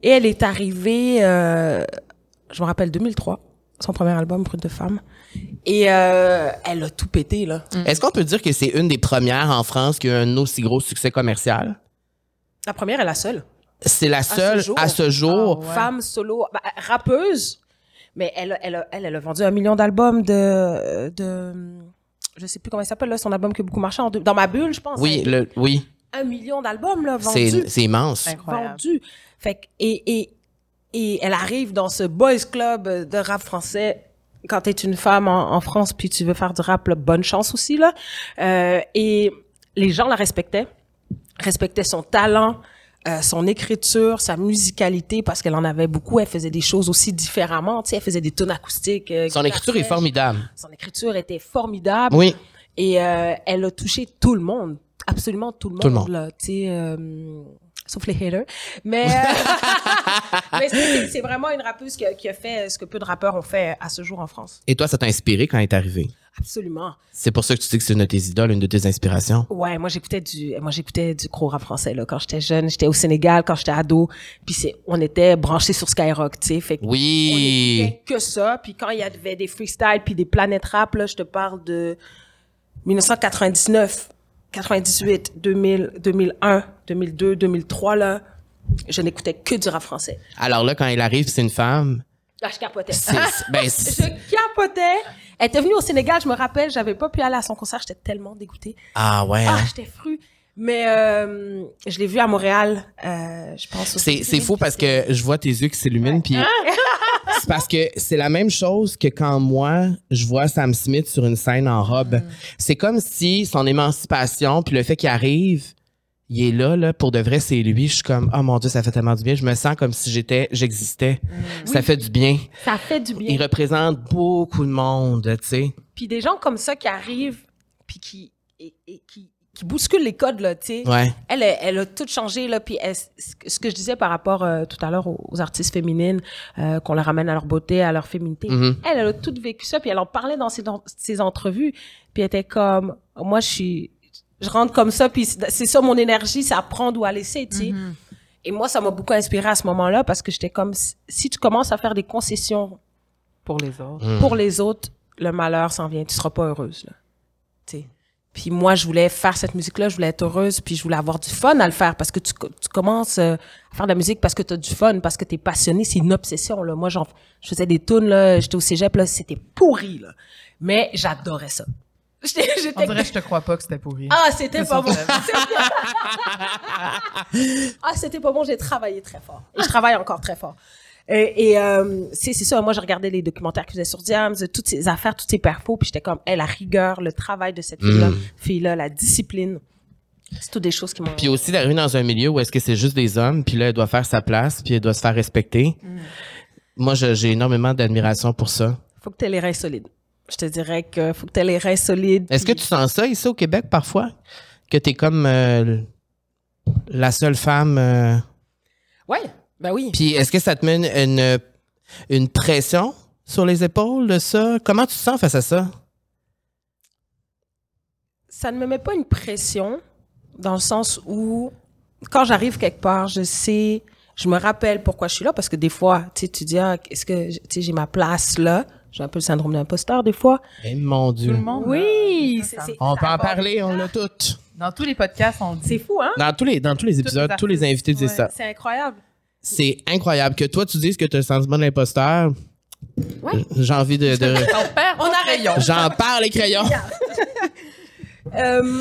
Et elle est arrivée, euh, je me rappelle 2003, son premier album, Brut de femme. Et euh, elle a tout pété, là. Est-ce qu'on peut dire que c'est une des premières en France qui a un aussi gros succès commercial? La première est la seule. C'est la ce seule jour. à ce jour. Ah ouais. femme solo, bah, rappeuse, mais elle, a- elle, elle, elle a vendu un million d'albums de, de, je sais plus comment il s'appelle là, son album qui a beaucoup marché en deux- dans ma bulle, je pense. Oui, Elle- le, oui. un million d'albums là vendus. C'est immense. Incroyable. vendu. Fait que, et, et, et elle arrive dans ce boys club de rap français quand t'es une femme en, en France puis tu veux faire du rap, là, bonne chance aussi là. Euh, et les gens la respectaient, respectaient son talent, euh, son écriture, sa musicalité parce qu'elle en avait beaucoup. Elle faisait des choses aussi différemment. Tu sais, elle faisait des tonnes acoustiques. euh, Son écriture est formidable. Son écriture était formidable. Oui. Et euh, elle a touché tout le monde, absolument tout le monde. Tout le monde. Là, tu sais, euh, sauf les haters. Mais, euh, mais c'est- vraiment une rappeuse qui a, qui a fait ce que peu de rappeurs ont fait à ce jour en France. Et toi, ça t'a inspiré quand elle est arrivée? Absolument. C'est pour ça que tu dis que c'est une de tes idoles, une de tes inspirations? Ouais, moi j'écoutais du, moi j'écoutais du gros rap français là quand j'étais jeune. J'étais au Sénégal quand j'étais ado. Puis c'est, on était branchés sur Skyrock, tu sais. Fait que on Oui. écoutait que ça. Puis quand il y avait des freestyles puis des planètes rap, là, je te parle de 1999, 98, 2000, 2001, 2002, 2003, là, je n'écoutais que du rap français. Alors là, quand elle arrive, c'est une femme. Là, je capotais. Ben, Je capotais. Elle était venue au Sénégal, je me rappelle, j'avais pas pu aller à son concert, j'étais tellement dégoûtée. ah ouais. Ah, hein? j'étais fru. Mais euh, je l'ai vue à Montréal, euh, je pense. au C'est, fou puis parce que je vois tes yeux qui s'illuminent puis c'est parce que c'est la même chose que quand moi je vois Sam Smith sur une scène en robe. C'est comme si son émancipation puis le fait qu'il arrive, il est là là pour de vrai, c'est lui. Je suis comme oh mon dieu, ça fait tellement du bien. Je me sens comme si j'étais, j'existais. Ça fait du bien. Ça fait du bien. Il représente beaucoup de monde, tu sais. Puis des gens comme ça qui arrivent, puis qui, et, et qui, qui bousculent les codes, là, tu sais. Ouais. Elle, elle, elle a tout changé, là. Puis elle- ce que- je disais par rapport euh, tout à l'heure aux, aux artistes féminines, euh, qu'on leur ramène à leur beauté, à leur féminité. Mhm. Elle, elle a tout vécu ça, puis elle en parlait dans ses, dans ses entrevues. Puis elle était comme, moi, je suis, je rentre comme ça, puis c'est ça mon énergie, c'est à prendre ou à laisser, tu sais. Et moi, ça m'a beaucoup inspiré à ce moment-là, parce que j'étais comme, si- si tu commences à faire des concessions Pour les autres. Mm. pour les autres, le malheur s'en vient. Tu seras pas heureuse, là. Puis moi, je voulais faire cette musique-là, je voulais être heureuse, puis je voulais avoir du fun à le faire parce que tu, tu commences euh, à faire de la musique parce que tu as du fun, parce que tu es passionné, c'est une obsession. Là. Moi, j'en, je faisais des tunes, là, j'étais au cégep, là, c'était pourri. Là. Mais j'adorais ça. J'étais, On dirait, je te crois pas que c'était pourri. Ah, c'était pas bon. ah, c'était pas bon. J'ai travaillé très fort. Et je travaille encore très fort. Et, et, euh, c'est ça. Moi, je regardais les documentaires qu'ils faisaient sur Diams, toutes ces affaires, toutes ces perfos, puis j'étais comme, elle, la rigueur, le travail de cette fille-là, Mm. fille-là, la discipline. C'est toutes des choses qui m'ont. Puis aussi d'arriver dans un milieu où est-ce que c'est juste des hommes, puis là, elle doit faire sa place, puis elle doit se faire respecter. Moi, je- j'ai énormément d'admiration pour ça. Faut que tu aies les reins solides. Je te dirais que faut que tu aies les reins solides. Est-ce que tu sens ça ici au Québec parfois? Que t'es comme euh, la seule femme. euh, Ouais, ben oui. Puis est-ce que ça te met une, une, pression sur les épaules de ça? Comment tu te sens face à ça? ça ne me met pas une pression dans le sens où quand j'arrive quelque part, je sais, je me rappelle pourquoi je suis là parce que des fois, tu sais, tu dis ah, est-ce que tu sais j'ai ma place là? J'ai un peu le syndrome d'imposteur des fois. Eh mon Dieu. Tout le monde. Oui, là, c'est- ça. c'est- On peut en parler, on l'a toutes. Dans tous les podcasts, on dit. C'est fou hein? Dans tous les, dans tous les épisodes, tous les invités disent Ouais, ça. C'est incroyable. C'est incroyable que toi, tu dises que tu as le sentiment de l'imposteur. Ouais. J'ai envie de- de... On perd On nos arrête. crayons. J'en parle, les crayons. Euh,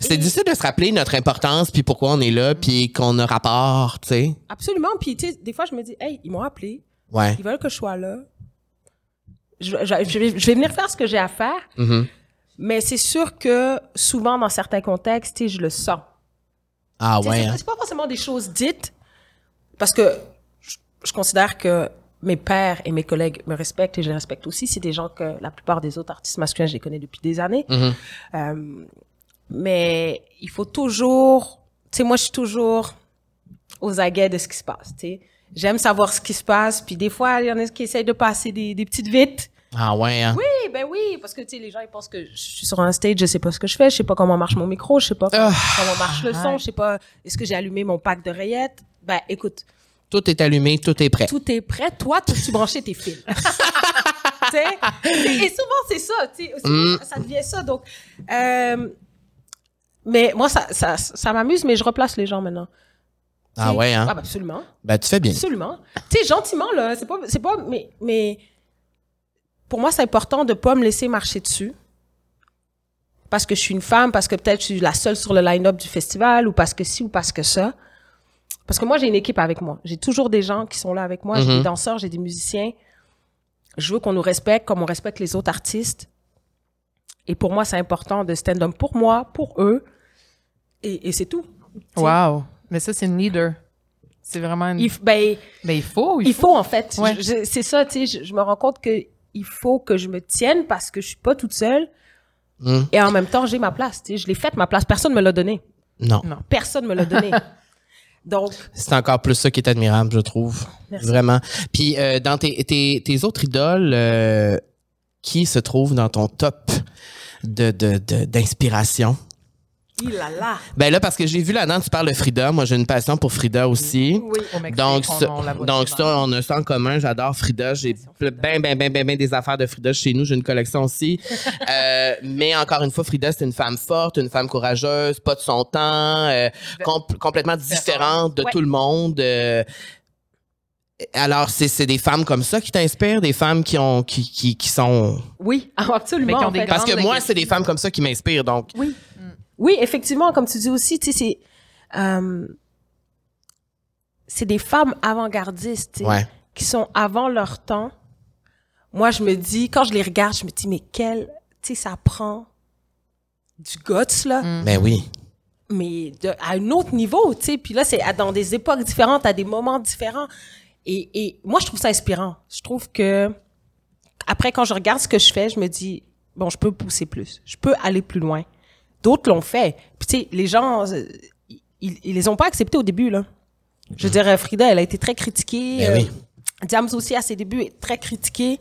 C'est difficile de se rappeler notre importance, puis pourquoi on est là, puis qu'on a rapport, tu sais. absolument. Puis tu sais, des fois je me dis hey, ils m'ont appelé, Ouais. ils veulent que je sois là. Je, je- je vais, je vais venir faire ce que j'ai à faire. Mhm. Mais c'est sûr que souvent dans certains contextes, tu sais, je le sens. Ah ouais. c'est- hein. C'est pas forcément des choses dites, parce que je, je considère que mes pères et mes collègues me respectent et je les respecte aussi. C'est des gens que la plupart des autres artistes masculins, je les connais depuis des années. Mhm. Euh, mais il faut toujours, tu sais, moi, je suis toujours aux aguets de ce qui se passe, tu sais. J'aime savoir ce qui se passe, puis des fois, il y en a qui essayent de passer des, des petites vites. Ah ouais. hein. Oui, ben oui, parce que, tu sais, les gens, ils pensent que je suis sur un stage, je sais pas ce que je fais, je sais pas comment marche mon micro, je sais pas comment, Ah. comment marche le son, je sais pas, est-ce que j'ai allumé mon pack de rayettes? Ben, écoute, Tout est allumé, tout est prêt. tout est prêt. Toi, tu tu branché tes fils? Tu sais? et, souvent, c'est ça. tu sais, souvent, ça, ça devient ça. Donc, euh, mais moi, ça, ça, ça m'amuse, mais je replace les gens maintenant. Ah ouais, hein? Ah, ben, absolument. Ben, tu fais bien. Absolument. Tu sais, gentiment, là. C'est pas, c'est pas, mais, mais pour moi, c'est important de pas me laisser marcher dessus. Parce que je suis une femme, parce que peut-être je suis la seule sur le line-up du festival, ou parce que ci, ou parce que ça. Parce que moi, j'ai une équipe avec moi. J'ai toujours des gens qui sont là avec moi. J'ai Mhm. des danseurs, j'ai des musiciens. Je veux qu'on nous respecte comme on respecte les autres artistes. Et pour moi, c'est important de stand up pour moi, pour eux. Et, et c'est tout. Tu sais. Wow. Mais ça, c'est une leader. C'est vraiment une... Il, ben, Mais il faut, il, il faut en fait. Ouais. C'est ça, tu sais, je, je me rends compte que il faut que je me tienne parce que je suis pas toute seule Hmm. et en même temps j'ai ma place. Tu sais, je l'ai faite ma place. Personne me l'a donné. Non. Non. Personne me l'a donné. Donc C'est encore plus ça qui est admirable, je trouve. Merci. Vraiment. Puis, euh, dans tes, tes, tes autres idoles, euh, qui se trouvent dans ton top de, de, de- d'inspiration? Il là là. Ben là, parce que j'ai vu là-dedans, tu parles de Frida. Moi, j'ai une passion pour Frida aussi. Oui. Donc, on- donc ça, on a ça en commun. J'adore Frida. J'ai ben, ben, ben, ben, ben des affaires de Frida chez nous. J'ai une collection aussi. Euh, mais encore une fois, Frida, c'est une femme forte, une femme courageuse, pas de son temps, euh, com- complètement différente de Ouais. tout le monde. euh. alors, c'est c'est des femmes comme ça qui t'inspirent, des femmes qui ont qui, qui, qui sont. Oui, absolument. Qui ont des. Parce que moi, c'est des femmes comme ça qui m'inspirent. Donc, Oui. Oui, effectivement, comme tu dis aussi, tu sais, c'est euh, c'est des femmes avant-gardistes, tu sais, ouais. qui sont avant leur temps. Moi, je me dis, quand je les regarde, je me dis, mais quel, tu sais, ça prend du guts, là, Mm. Ben oui. mais de, à un autre niveau, tu sais. Puis là, c'est à- dans des époques différentes, à des moments différents. Et, et moi, je trouve ça inspirant. Je trouve que, après, quand je regarde ce que je fais, je me dis, bon, je peux pousser plus. Je peux aller plus loin. D'autres l'ont fait. Puis, tu sais, les gens, euh, ils, ils les ont pas acceptés au début, là. Je veux dire, euh, Frida, elle a été très critiquée. Ben Euh, oui. Diams aussi, à ses débuts, est très critiquée.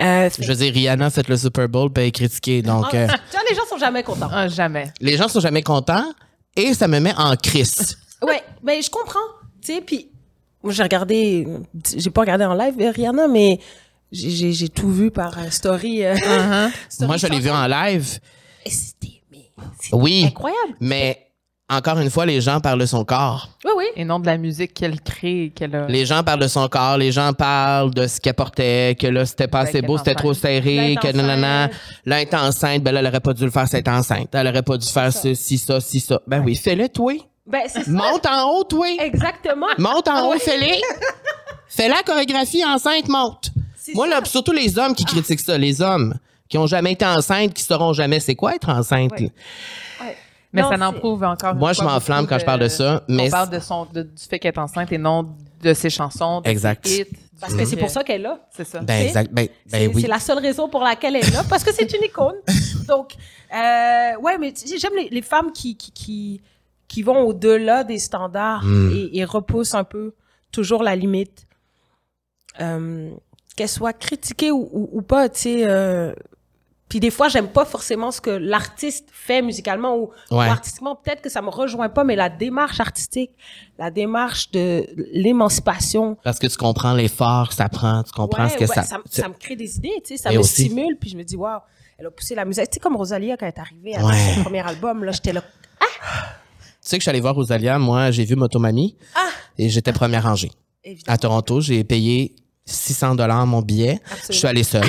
Euh, Je veux dire, Rihanna fait le Super Bowl, puis elle est critiquée. Donc, euh, tu vois, les gens sont jamais contents. Ah, jamais. les gens sont jamais contents et ça me met en crise. Ouais, ben je comprends. Tu sais, puis moi j'ai regardé, j'ai pas regardé en live Rihanna, mais j'ai- tout vu par euh, story. story Moi, je l'ai vu en live. Et Oui. incroyable. Mais encore une fois, les gens parlent de son corps. Oui, oui. Et non de la musique qu'elle crée, qu'elle a. Les gens parlent de son corps, les gens parlent de ce qu'elle portait, que là, c'était pas Ben, assez beau, c'était trop serré, que nanana. Là, elle est enceinte, ben là, elle aurait pas dû le faire, c'est enceinte. Elle aurait pas dû faire ceci, ça, ci, ça. Ben oui, fais-le, toi. Ben c'est ça. Monte en haut, toi. Exactement. Monte en Ah haut, fais-le. Fais la chorégraphie enceinte, monte. Moi, ça. là, surtout les hommes qui critiquent ça, les hommes qui ont jamais été enceintes, qui sauront jamais c'est quoi être enceinte. Ouais. Mais Non, ça n'en prouve encore. Moi, je m'enflamme quand je parle de ça, mais On parle de son, de- du fait qu'elle est enceinte et non de ses chansons. De Exact. Ses hits, Parce que c'est pour ça qu'elle est là. C'est ça. Ben, exact. Ben, ben c'est oui. c'est la seule raison pour laquelle elle est là, parce que c'est une icône. Donc, euh, ouais, mais tu sais, j'aime les, les femmes qui, qui, qui, qui vont au-delà des standards Mm. et, et repoussent un peu toujours la limite. Euh, Qu'elles soient critiquées ou, ou, ou pas, tu sais. Euh, puis des fois, j'aime pas forcément ce que l'artiste fait musicalement ou, artistiquement. Peut-être que ça me rejoint pas, mais la démarche artistique, la démarche de l'émancipation, Parce que tu comprends l'effort que ça prend, tu comprends Ouais, ce que ouais, ça. ça, ça me crée des idées, tu sais, ça me aussi- stimule, puis je me dis, waouh, elle a poussé la musique. Tu sais, comme Rosalia, quand elle est arrivée avec son premier album, là, j'étais là. Tu sais que je suis allé voir Rosalia, moi, j'ai vu Motomami Ah! et j'étais première rangée. Évidemment. À Toronto, j'ai payé 600 dollars mon billet. Je suis allé seul.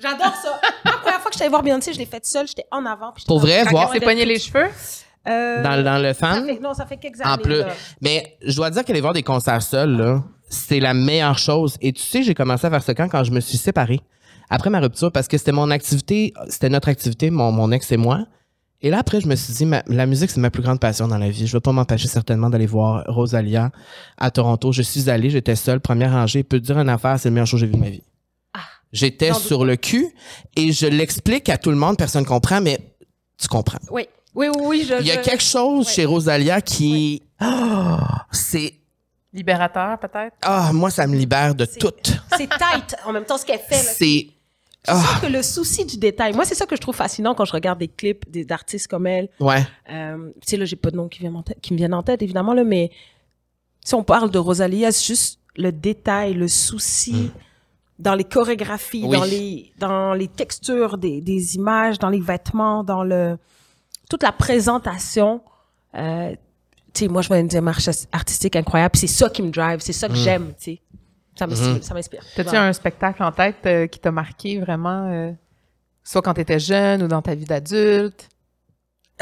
J'adore ça. La première fois que j'étais voir Beyoncé, je l'ai faite seule, j'étais en avant. puis Pour dans- vrai, voir- pogné les cheveux? Euh, Dans, dans le ça fan. fait- non, ça fait quelques années. En plus. là. Mais je dois dire qu'aller voir des concerts seuls, là, c'est la meilleure chose. Et tu sais, j'ai commencé à faire ça quand, quand je me suis séparée. Après ma rupture, parce que c'était mon activité, c'était notre activité, mon, mon ex et moi. Et là, après, je me suis dit, ma- la musique, c'est ma plus grande passion dans la vie. Je vais pas m'empêcher certainement d'aller voir Rosalia à Toronto. Je suis allée, j'étais seule, première rangée. Peut te dire une affaire, c'est le meilleur show que j'ai vu de ma vie. J'étais sur le cul et je l'explique à tout le monde, personne comprend, mais tu comprends. Oui, oui, oui, oui. Je, Il y a je- quelque chose chez Rosalia qui, Ah, c'est Libérateur, peut-être? ah, moi, ça me libère de tout. C'est tight en même temps ce qu'elle fait. C'est. Ah, que le souci du détail, moi, c'est ça que je trouve fascinant quand je regarde des clips des- d'artistes comme elle. ouais. Euh, tu sais, là, j'ai pas de nom qui, vient en tête- qui me viennent en tête, évidemment, là, mais si on parle de Rosalia, c'est juste le détail, le souci dans les chorégraphies, Mm. Oui. dans, les, dans les textures des, des images, dans les vêtements, dans le toute la présentation. Euh, tu sais, moi, je vois une démarche artistique incroyable. C'est ça qui me drive, c'est ça que j'aime, tu sais. Ça m'inspire. ça m'inspire. T'as-tu Voilà. un spectacle en tête euh, qui t'a marqué vraiment, euh, soit quand t'étais jeune ou dans ta vie d'adulte?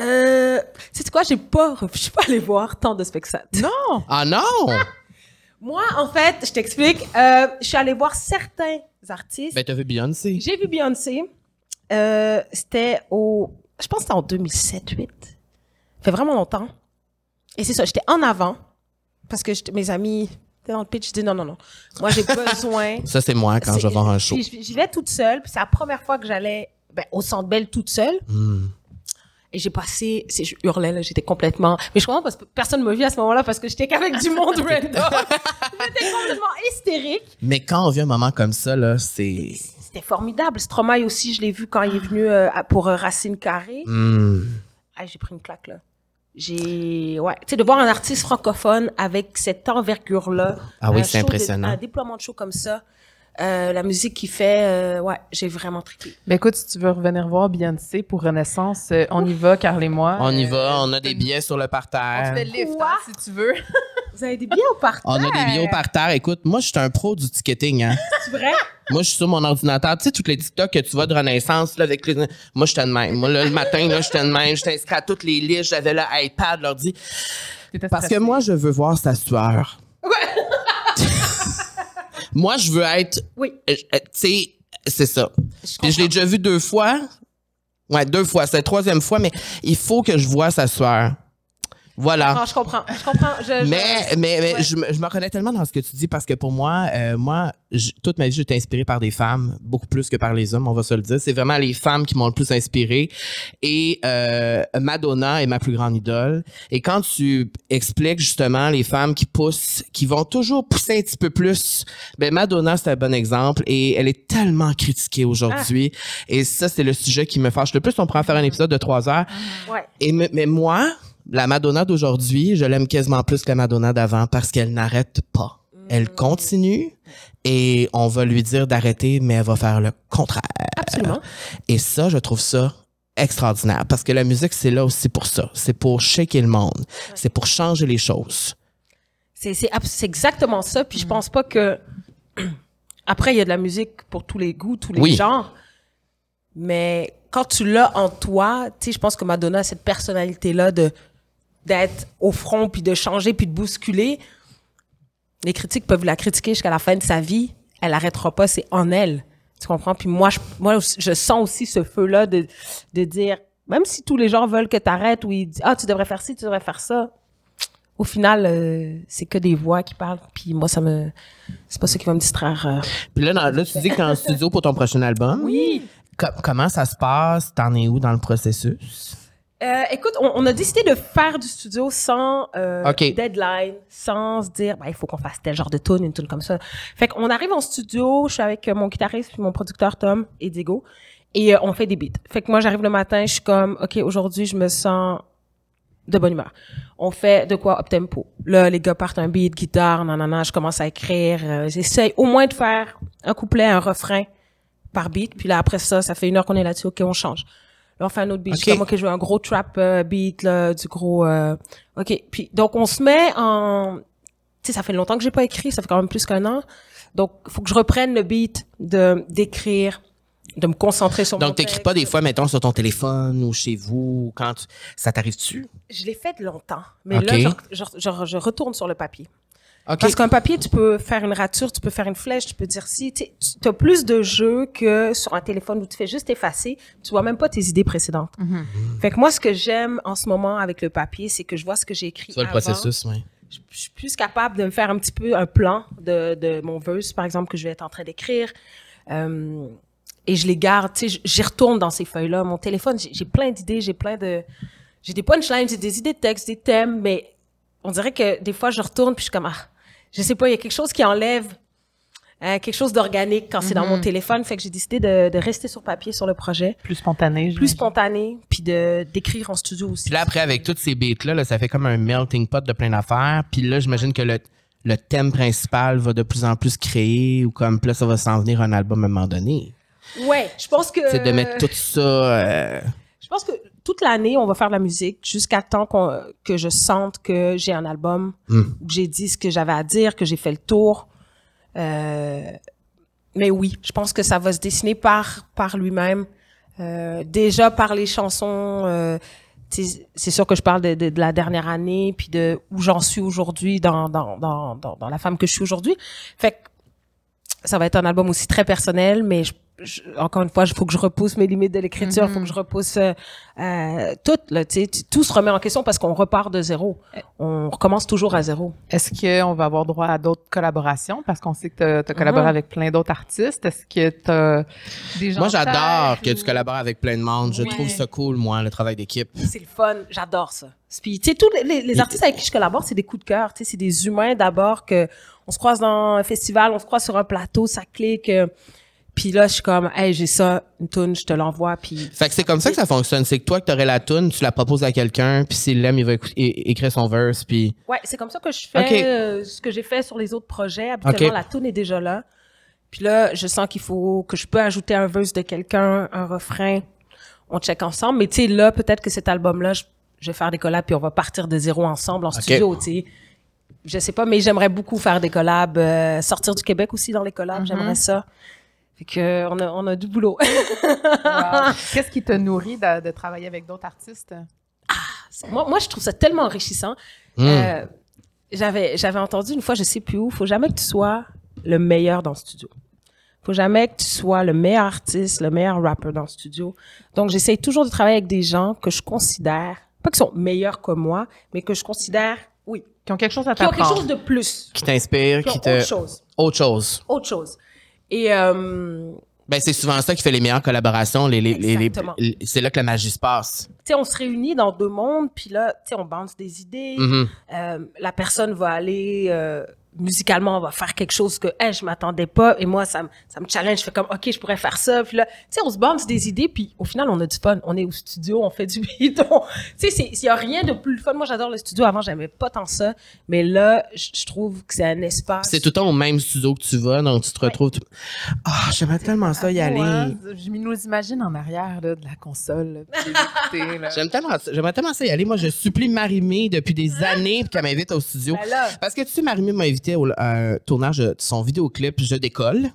Euh, sais-tu quoi, j'ai pas, je suis pas allée voir tant de spectacles. Non! Ah non! Moi, en fait, je t'explique, euh, je suis allée voir certains artistes. Ben, t'as vu Beyoncé. J'ai vu Beyoncé. Euh, c'était au, je pense que c'était en 2007-8. Ça fait vraiment longtemps. Et c'est ça, j'étais en avant parce que mes amis étaient dans le pitch. Je dis non, non, non. Moi, j'ai besoin. Ça, c'est moi quand je vais voir un show. J'y vais toute seule. Puis c'est la première fois que j'allais ben, au Centre Bell toute seule. Hmm. Et j'ai passé, c'est, je hurlais là, j'étais complètement, mais je comprends parce que personne me vit à ce moment-là parce que j'étais qu'avec du monde random. j'étais complètement hystérique. Mais quand on vit un moment comme ça, là, c'est. C'était formidable. Stromae aussi, je l'ai vu quand il est venu euh, pour euh, Racine Carré. Hmm. Ah, j'ai pris une claque là. J'ai, ouais, tu sais, de voir un artiste francophone avec cette envergure-là. Ah oui, un c'est de- impressionnant. un déploiement de show comme ça. Euh, la musique qu'il fait, euh, ouais, j'ai vraiment trippé. Ben écoute, si tu veux revenir voir Beyoncé pour Renaissance, euh, on y va, Carl et moi. On y va, on a des billets sur le On te parterre. fait le lift, Quoi? hein, si tu veux. Vous avez des billets au parterre? On a des billets au parterre. Écoute, moi, je suis un pro du ticketing, hein. C'est vrai? Moi, je suis sur mon ordinateur. Tu sais, toutes les TikTok que tu vois de Renaissance, là, avec les... Moi, j'étais de même. Moi, là, le matin, là, j'étais de même. J'étais inscrit à toutes les listes. J'avais le iPad, l'ordi. Parce que moi, je veux voir sa sueur. moi, je veux être... Oui. euh, euh, Tu sais, c'est ça. Je Puis je l'ai déjà vu deux fois. Ouais, deux fois. C'est la troisième fois, mais il faut que je vois sa sueur. Voilà. Ah, je comprends, je comprends. Je, je- Mais, mais, mais Ouais. je, me- je me reconnais tellement dans ce que tu dis parce que pour moi, euh, moi, j- toute ma vie, j'ai été inspirée par des femmes, beaucoup plus que par les hommes, on va se le dire. C'est vraiment les femmes qui m'ont le plus inspiré. Et euh, Madonna est ma plus grande idole. Et quand tu expliques justement les femmes qui poussent, qui vont toujours pousser un petit peu plus, ben Madonna, c'est un bon exemple. Et elle est tellement critiquée aujourd'hui. Et ça, c'est le sujet qui me fâche le plus. On pourrait en faire un épisode de trois heures. Ouais. Et mais moi, la Madonna d'aujourd'hui, je l'aime quasiment plus que la Madonna d'avant parce qu'elle n'arrête pas. Elle continue et on va lui dire d'arrêter, mais elle va faire le contraire. Absolument. Et ça, je trouve ça extraordinaire parce que la musique, c'est là aussi pour ça. C'est pour shaker le monde. C'est pour changer les choses. C'est, c'est, abs- c'est exactement ça. Puis je pense pas que. Après, il y a de la musique pour tous les goûts, tous les Oui. genres. Mais quand tu l'as en toi, tu sais, je pense que Madonna a cette personnalité-là de d'être au front, puis de changer, puis de bousculer. Les critiques peuvent la critiquer jusqu'à la fin de sa vie. Elle arrêtera pas, c'est en elle. Tu comprends? Puis moi, je, moi, je sens aussi ce feu-là de, de dire, même si tous les gens veulent que tu arrêtes ou ils disent, ah, tu devrais faire ci, tu devrais faire ça. Au final, euh, c'est que des voix qui parlent. Puis moi, ça me, c'est pas ça qui va me distraire. euh. Puis là, dans- là tu dis que t'es en studio pour ton prochain album. Oui. Co- comment ça se passe? T'en es où dans le processus? Euh, écoute, on, on a décidé de faire du studio sans euh, deadline, sans se dire, bah, il faut qu'on fasse tel genre de tune, une tune comme ça. Fait qu'on arrive en studio, je suis avec mon guitariste puis mon producteur Tom et Diego, et euh, on fait des beats. Fait que moi, j'arrive le matin, je suis comme, OK, aujourd'hui, je me sens de bonne humeur. On fait de quoi up tempo. Là, les gars partent un beat, guitare, nanana, je commence à écrire. euh, J'essaye au moins de faire un couplet, un refrain par beat. Puis là, après ça, ça fait une heure qu'on est là-dessus. OK, on change. On fait un autre beat. Je suis OK. comme, OK, je veux un gros trap euh, beat, là, du gros... euh, OK. Puis, donc, on se met en... Tu sais, ça fait longtemps que j'ai pas écrit. Ça fait quand même plus qu'un an. Donc, faut que je reprenne le beat de d'écrire, de me concentrer sur mon Donc, t'écris pas des fois, mettons, sur ton téléphone ou chez vous, ou quand tu- ça t'arrive-tu? Je l'ai fait longtemps. Mais là, je, je, je- je retourne sur le papier. Parce qu'un papier, tu peux faire une rature, tu peux faire une flèche, tu peux dire si. Tu as plus de jeux que sur un téléphone où tu fais juste effacer. Tu vois même pas tes idées précédentes. Fait que moi, ce que j'aime en ce moment avec le papier, c'est que je vois ce que j'ai écrit Tu vois le avant. processus, oui. Je, je suis plus capable de me faire un petit peu un plan de, de mon verse, par exemple, que je vais être en train d'écrire. Euh, et je les garde, tu sais, j'y retourne dans ces feuilles-là. Mon téléphone, j'ai plein d'idées, j'ai plein de... J'ai des punchlines, j'ai des idées de textes, des thèmes, mais on dirait que des fois, je retourne puis je suis comme, ah, je sais pas, il y a quelque chose qui enlève hein, quelque chose d'organique quand c'est dans mon téléphone. Fait que j'ai décidé de, de rester sur papier sur le projet, Plus spontané. plus spontané, puis de d'écrire en studio aussi. Puis là, après, avec toutes ces beats-là, là, ça fait comme un melting pot de plein d'affaires. Puis là, j'imagine que le, le thème principal va de plus en plus créer ou comme, puis là, ça va s'en venir un album à un moment donné. Ouais, je pense que... C'est de mettre tout ça... euh, Je pense que toute l'année, on va faire de la musique jusqu'à temps qu'on- que je sente que j'ai un album, Mm. que j'ai dit ce que j'avais à dire, que j'ai fait le tour. Euh, mais oui, je pense que ça va se dessiner par, par lui-même. Euh, déjà par les chansons, euh, c'est sûr que je parle de, de, de la dernière année, puis de où j'en suis aujourd'hui dans, dans, dans, dans, dans la femme que je suis aujourd'hui. Fait que ça va être un album aussi très personnel, mais je, je- encore une fois, il faut que je repousse mes limites de l'écriture, il faut que je repousse euh, euh, tout, là, tu sais, tu- tout se remet en question parce qu'on repart de zéro. On recommence toujours à zéro. Est-ce qu'on va avoir droit à d'autres collaborations? Parce qu'on sait que tu as, collaboré Mhm. avec plein d'autres artistes. Est-ce que tu as des gens Moi, j'adore que ou- tu collabores avec plein de monde. Je Ouais. trouve ça cool, moi, le travail d'équipe. C'est le fun, j'adore ça. Puis, tu sais, tous les, les- les artistes avec qui je collabore, c'est des coups de cœur, tu sais, c'est des humains d'abord que on se croise dans un festival, on se croise sur un plateau, ça clique. euh, puis là, je suis comme, hey, j'ai ça, une tune, je te l'envoie, puis Fait que c'est comme ça que ça fonctionne. C'est que toi, que t'aurais la tune, tu la proposes à quelqu'un, puis s'il l'aime, il va écrire son verse, puis... Ouais, c'est comme ça que je fais Ok. euh, ce que j'ai fait sur les autres projets. Habituellement, la tune est déjà là. Puis là, je sens qu'il faut que je peux ajouter un verse de quelqu'un, un refrain. On check ensemble. Mais tu sais, là, peut-être que cet album-là, je, je vais faire des collabs puis on va partir de zéro ensemble en studio, tu sais. Je sais pas, mais j'aimerais beaucoup faire des collabs, euh, sortir du Québec aussi dans les collabs, j'aimerais ça. Fait que on a, on a du boulot. Wow. Qu'est-ce qui te nourrit de, de travailler avec d'autres artistes? moi, moi, je trouve ça tellement enrichissant. Hmm. Euh, j'avais, j'avais entendu une fois, je sais plus où, faut jamais que tu sois le meilleur dans le studio. Faut jamais que tu sois le meilleur artiste, le meilleur rappeur dans le studio. Donc, j'essaye toujours de travailler avec des gens que je considère, pas qu'ils sont meilleurs que moi, mais que je considère, oui, Qui ont quelque chose à qui ont quelque t'apprendre? chose de plus, Qui t'inspire, qui qui te... autre chose, Autre chose. autre chose. Et euh, Ben, c'est souvent ça qui fait les meilleures collaborations. Les, les, Exactement. les- c'est là que la magie se passe. tu sais, on se réunit dans deux mondes, puis là, tu sais, on bounce des idées. Mhm. Euh, la personne va aller euh, musicalement, on va faire quelque chose que hey, je m'attendais pas et moi ça me ça me challenge, je fais comme OK, je pourrais faire ça. Puis là, tu sais, on se bounce des idées puis au final on a du fun, on est au studio, on fait du beat. on- Tu sais, c'est il y a rien de plus fun. Moi j'adore le studio, avant j'aimais pas tant ça, mais là je trouve que c'est un espace C'est tout le temps au même studio que tu vas, donc tu te retrouves... tu- Ah, j'aimerais tellement ça y aller. Je nous imagine en arrière là, de la console. J'aime tellement. J'aimerais tellement ça y aller. Moi, je supplie Marimé depuis des années pour qu'elle m'invite au studio. Ben là, Parce que tu sais, Marimé m'a invité au à un tournage de son vidéoclip Je décolle.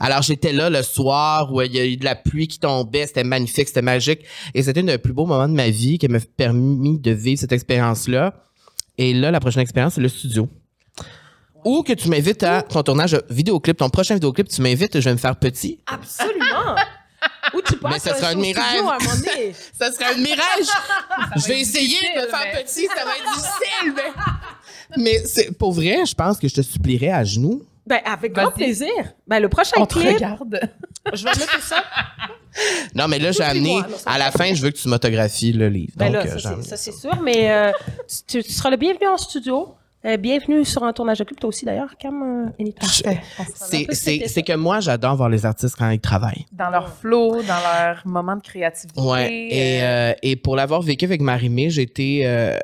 Alors, j'étais là le soir où il y a eu de la pluie qui tombait. C'était magnifique, c'était magique. Et c'était un des plus beaux moments de ma vie qui m'a permis de vivre cette expérience-là. Et là, la prochaine expérience, c'est le studio. Ou que tu m'invites à ton tournage vidéoclip, ton prochain vidéoclip, tu m'invites, je vais me faire petit. absolument. Où tu passes ce sera un de mes rêves. un. Ça serait un mirage. je vais essayer de me faire mais- petit, ça va être difficile, mais. Mais c'est, pour vrai, je pense que je te supplierais à genoux. Ben avec grand plaisir. Ben le prochain On te clip, regarde. je vais noter ça. Non, mais là, j'ai amené, Supplie-moi, non, ça à la fin, je veux que tu m'autographies le livre. Ben Donc, là, euh, ça, c'est- amené ça, c'est sûr, mais euh, tu, tu seras le bienvenu en studio. Euh, bienvenue sur un tournage de clip, toi aussi d'ailleurs, Cam. Euh. C'est, que moi, j'adore voir les artistes quand ils travaillent. Dans leur flow, dans leur moment de créativité. Ouais. Et, euh, et pour l'avoir vécu avec Marimé, j'étais, euh,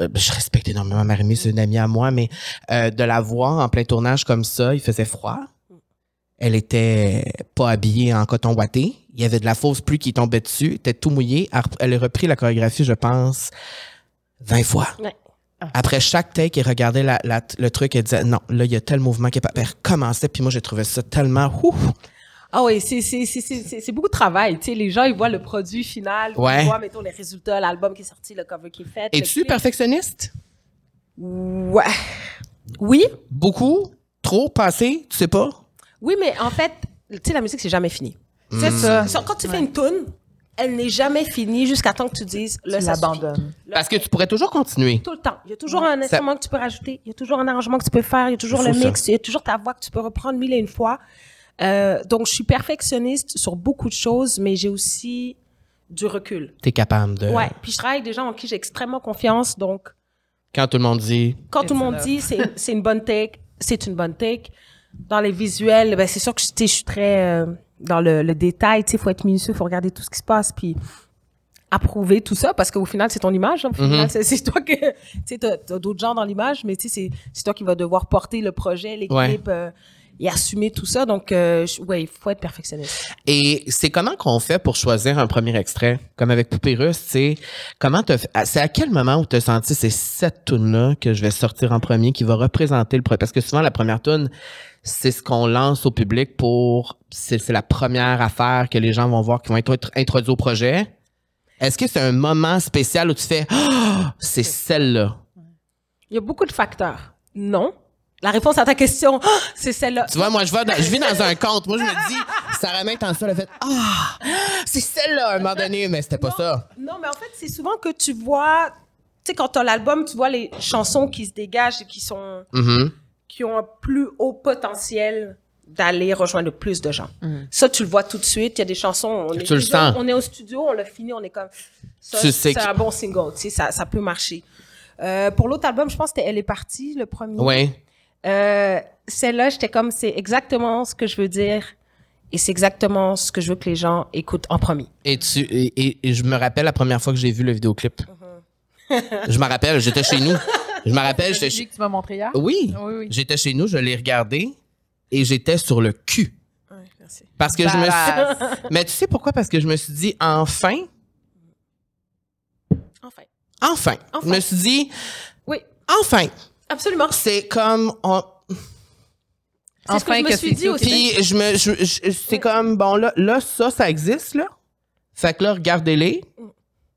euh, je respecte énormément Marimé, c'est une amie à moi, mais euh, de la voir en plein tournage comme ça, il faisait froid. Elle était pas habillée en coton ouaté. Il y avait de la fausse pluie qui tombait dessus. Elle était tout mouillée. Elle a repris la chorégraphie, je pense, 20 fois. Ouais. Après chaque take, elle regardait la, la- le truc et disait non, là, il y a tel mouvement qui est pas. Elle recommençait, puis moi, j'ai trouvé ça tellement ouf. Ah oui, c'est, c'est, c'est, c'est, c'est- c'est beaucoup de travail. Tu sais, les gens, ils voient le produit final, Ouais. ils voient, mettons, les résultats, l'album qui est sorti, le cover qui est fait. Es-tu perfectionniste? Ouais. Oui, Beaucoup? Trop? Passé? Tu sais pas? oui, mais en fait, tu sais, la musique, c'est jamais fini. C'est. Ça, Quand tu fais une tune, elle n'est jamais finie jusqu'à temps que tu dises, là, Tu ça suffit. l'abandonnes. Parce que tu pourrais toujours continuer. Tout le temps. Il y a toujours un Ça- instrument que tu peux rajouter. Il y a toujours un arrangement que tu peux faire. Il y a toujours le mix. Il y a toujours ta voix que tu peux reprendre mille et une fois. Euh, donc, je suis perfectionniste sur beaucoup de choses, mais j'ai aussi du recul. T'es capable de. Ouais. Puis je travaille avec des gens en qui j'ai extrêmement confiance. Donc, Quand tout le monde dit. quand tout le It's monde dit c'est c'est une bonne take, c'est une bonne take. Dans les visuels, ben c'est sûr que je suis très euh, dans le, le détail. Tu sais, faut être minutieux, faut regarder tout ce qui se passe, puis approuver tout ça parce qu'au final c'est ton image. hein. Mm-hmm. c'est toi que tu sais t'as d'autres gens dans l'image, mais tu sais c'est c'est toi qui vas devoir porter le projet, l'équipe. Ouais. euh, et assumer tout ça. Donc, euh, ouais, il faut être perfectionniste. Et c'est comment qu'on fait pour choisir un premier extrait? Comme avec Poupée Russe, tu sais, comment c'est à quel moment où t'as senti c'est cette tune-là que je vais sortir en premier qui va représenter le premier? Parce que souvent, la première tune, c'est ce qu'on lance au public pour, c'est, c'est la première affaire que les gens vont voir qui vont être introduits au projet. Est-ce que c'est un moment spécial où tu fais, Ah, c'est celle-là? Il y a beaucoup de facteurs. Non. La réponse à ta question, c'est celle-là. Tu vois, moi, je, vais dans- je vis dans un conte. Moi, je me dis, Sarah May, tant ça, elle a fait, ah, c'est celle-là, à un moment donné, mais c'était pas ça. Non, mais en fait, c'est souvent que tu vois, tu sais, quand tu as l'album, tu vois les chansons qui se dégagent et qui sont, Mhm. qui ont un plus haut potentiel d'aller rejoindre plus de gens. Mhm. Ça, tu le vois tout de suite. Il y a des chansons, on est, on est au studio, on l'a fini, on est comme, ça, Tu sais c'est un bon single, tu sais, ça, ça peut marcher. Euh, pour l'autre album, je pense que c'était Elle est partie, le premier. Oui. Euh, celle-là, j'étais comme, c'est exactement ce que je veux dire et c'est exactement ce que je veux que les gens écoutent en premier. Et, tu, et, et- et je me rappelle la première fois que j'ai vu le vidéoclip. je me rappelle, j'étais chez nous. Je me rappelle, Le j'étais chez... que tu m'as montré hier? Oui, Oui, oui. j'étais chez nous, je l'ai regardé et j'étais sur le cul. merci. Parce que je me suis... Mais tu sais pourquoi? Parce que je me suis dit, enfin, Enfin. enfin. Enfin. Je me suis dit, Oui, enfin. Absolument. C'est comme... on- C'est ce que je me que suis dit aussi. Puis je me, je- je- c'est comme bon là, là ça, ça existe là. Fait que là, regardez-les.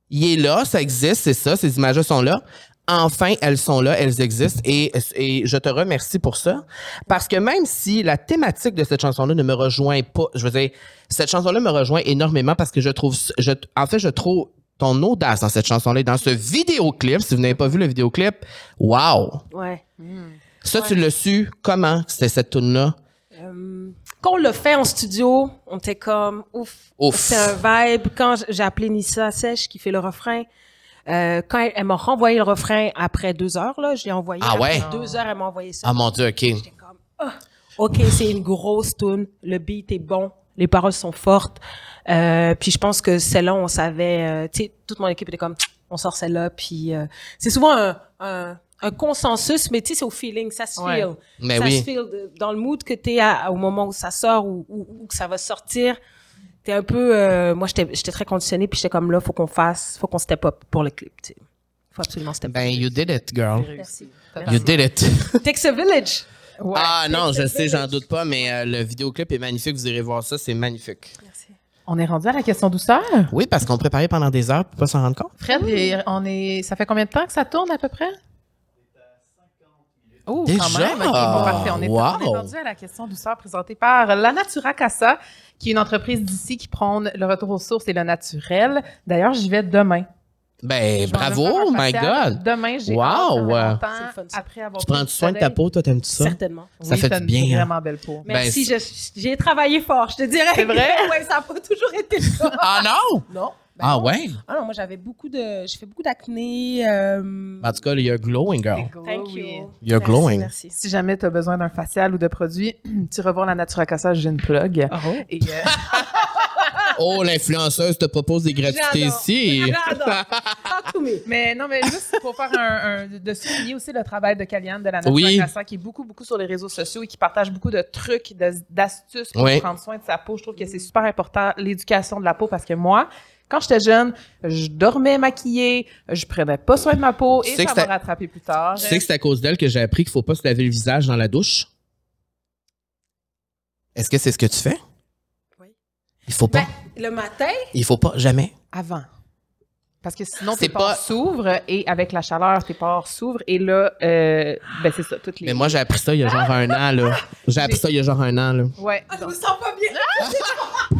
Il est là, ça existe, c'est ça, ces images-là sont là. Enfin, elles sont là, elles existent et, et je te remercie pour ça. Parce que même si la thématique de cette chanson-là ne me rejoint pas, je veux dire, cette chanson-là me rejoint énormément parce que je trouve, je, en fait, je trouve ton audace dans cette chanson-là, et dans ce vidéoclip. Si vous n'avez pas vu le vidéoclip, wow! Ouais. Ça, tu l'as su? Comment, c'était cette tune-là? Euh, quand on le fait en studio, on était comme ouf. Ouf. C'est un vibe. Quand j'ai appelé Nissa Sèche qui fait le refrain, euh, quand elle, elle m'a renvoyé le refrain après deux heures, là, je l'ai envoyé. Ah après ouais? Deux heures, elle m'a envoyé ça. Ah mon Dieu, OK. J'étais comme, ah, ok, c'est une grosse tune. Le beat est bon. Les paroles sont fortes. Euh, puis je pense que celle-là, on savait, euh, tu sais, toute mon équipe était comme, on sort celle-là. Puis euh, c'est souvent un, un, un consensus, mais tu sais, c'est au feeling, ça se Ouais. feel. Mais ça oui. se feel dans le mood que t'es à, au moment où ça sort ou, ou, ou que ça va sortir. T'es un peu, euh, moi j'étais, j'étais très conditionnée puis j'étais comme là, faut qu'on fasse, faut qu'on step up pour le clip. Tu sais. Faut absolument step up. Ben, you did it, girl. Merci. You did it. Takes a village. Ouais. Ah non, je sais, j'en doute pas, mais euh, le vidéoclip est magnifique. Vous irez voir ça, c'est magnifique. On est rendu à la question douceur? Oui, parce qu'on préparait pendant des heures pour pas s'en rendre compte. Fred, il- on est, ça fait combien de temps que ça tourne à peu près? Oh, Déjà? quand même. Ok, bon, parfait. On est, Wow. on est rendu à la question douceur présentée par La Natura Casa, qui est une entreprise d'ici qui prône le retour aux sources et le naturel. D'ailleurs, j'y vais demain. Ben, bravo, my facial. God. Demain, j'ai Wow. ça ça. après avoir Tu prends du soin de ta peau, toi, t'aimes-tu ça? Certainement. Ça Oui, fait du une bien, hein. vraiment belle peau. Merci, Ben, je- j'ai travaillé fort, je te dirais. C'est vrai? ouais, ça n'a pas toujours été le cas. Ah non? Non. Ben Ah non. ouais? Ah non, moi j'avais beaucoup de, j'ai fait beaucoup d'acné. Euh... En tout cas, you're glowing, girl. Thank Oui. you. You're Merci, glowing. Merci. Si jamais tu as besoin d'un facial ou de produit, tu revois La Natura Casa, j'ai une plug. Et, euh, Oh, l'influenceuse te propose des gratuités ici. Mais non, mais juste pour faire un, un- de souligner aussi le travail de Kaliane de la Oui. Casa, qui est beaucoup, beaucoup sur les réseaux sociaux et qui partage beaucoup de trucs, de- d'astuces pour Oui. prendre soin de sa peau. Je trouve que c'est super important, l'éducation de la peau, parce que moi, quand j'étais jeune, je dormais maquillée, je prenais pas soin de ma peau Tu et sais ça m'a rattrapé plus tard. Tu sais que c'est à cause d'elle que j'ai appris qu'il faut pas se laver le visage dans la douche? Est-ce que c'est ce que tu fais? Oui. Il faut pas. Ben, le matin, Il faut pas, jamais. Avant. Parce que sinon, tes pores pas- s'ouvrent et avec la chaleur, tes pores s'ouvrent et là, euh, ben c'est ça, toutes les... Mais moi, j'ai appris ça il y a genre un an, là. J'ai appris ça il y a genre un an, là. Ouais. ah, je me sens pas bien.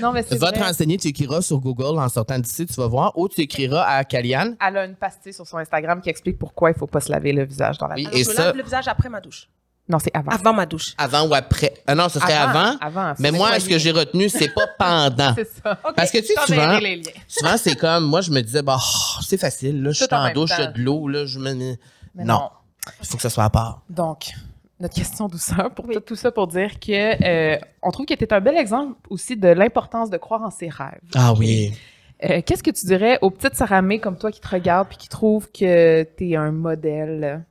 Non, mais c'est Va te renseigner, tu écriras sur Google en sortant d'ici, tu vas voir, ou tu écriras à Kaliane. Elle a une pastille sur son Instagram qui explique pourquoi il faut pas se laver le visage dans la Oui. douche. Et je ça- lave le visage après ma douche. Non, c'est avant. Avant ma douche. Avant ou après? Ah non, ce serait avant. Avant. mais moi, ce que j'ai retenu, c'est pas pendant. C'est ça. Parce que tu sais, souvent, souvent c'est comme, moi, je me disais, bah, oh, c'est facile, là, je suis en douche, il y a de l'eau, là, je me. Mais non. Il faut que ça soit à part. Donc, notre question douceur, pour tout, tout ça pour dire que euh, on trouve que tu es un bel exemple aussi de l'importance de croire en ses rêves. Ah oui. Euh, Qu'est-ce que tu dirais aux petites Saramé comme toi qui te regardent puis qui trouvent que tu es un modèle?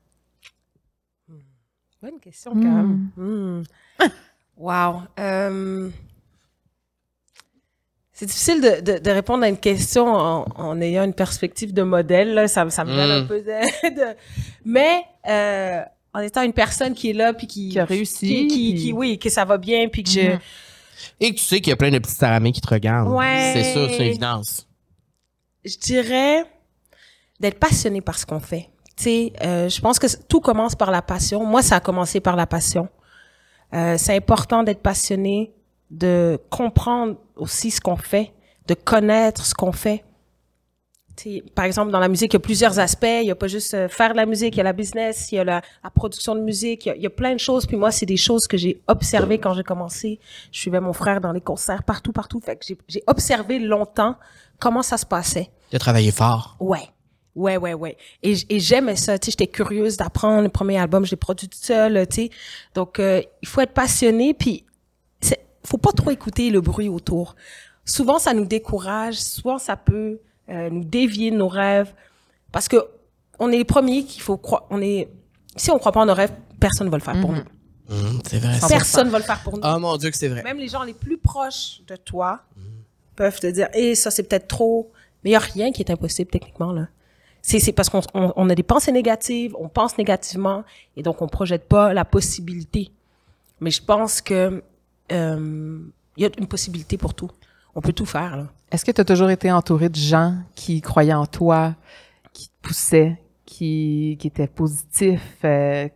Bonne question, quand même. Hmm. Wow. Euh, c'est difficile de, de, de, répondre à une question en, en, ayant une perspective de modèle. Là. Ça, ça me donne un Mm. peu de... de- Mais euh, en étant une personne qui est là, puis qui... Qui a réussi, Qui, qui, puis- qui- oui, que ça va bien, puis que je... Mhm. Et que tu sais qu'il y a plein de petits saramés qui te regardent. Ouais. C'est sûr, c'est une évidence. je dirais d'être passionné par ce qu'on fait. Tu sais, euh, je pense que tout commence par la passion. Moi, ça a commencé par la passion. Euh, c'est important d'être passionné, de comprendre aussi ce qu'on fait, de connaître ce qu'on fait. Tu sais, par exemple, dans la musique, il y a plusieurs aspects. Il y a pas juste euh, faire de la musique, il y a la business, il y a la, la production de musique, il y, a, il y a plein de choses. Puis moi, c'est des choses que j'ai observées quand j'ai commencé. Je suivais mon frère dans les concerts, partout, partout. Fait que j'ai- j'ai observé longtemps comment ça se passait. Tu as travaillé fort? Ouais. Ouais, ouais, ouais. Et, et j'aimais ça, tu sais, j'étais curieuse d'apprendre. Le premier album, je l'ai produit toute seule, tu sais. Donc, euh, il faut être passionné, puis c'est- faut pas trop écouter le bruit autour. Souvent, ça nous décourage, souvent, ça peut euh, nous dévier de nos rêves, parce que on est les premiers qu'il faut croire. On est, si on croit pas en nos rêves, personne va le faire pour nous. Hum, c'est vrai. Personne va le faire pour nous. Oh mon Dieu que c'est vrai. Même les gens les plus proches de toi peuvent te dire, eh, ça c'est peut-être trop. Mais il y a rien qui est impossible techniquement là. C'est parce qu'on on, on a des pensées négatives, on pense négativement et donc on projette pas la possibilité. Mais je pense que euh, il y a une possibilité pour tout. On peut tout faire. Est-ce que tu as toujours été entouré de gens qui croyaient en toi, qui te poussaient, qui, qui étaient positifs? euh,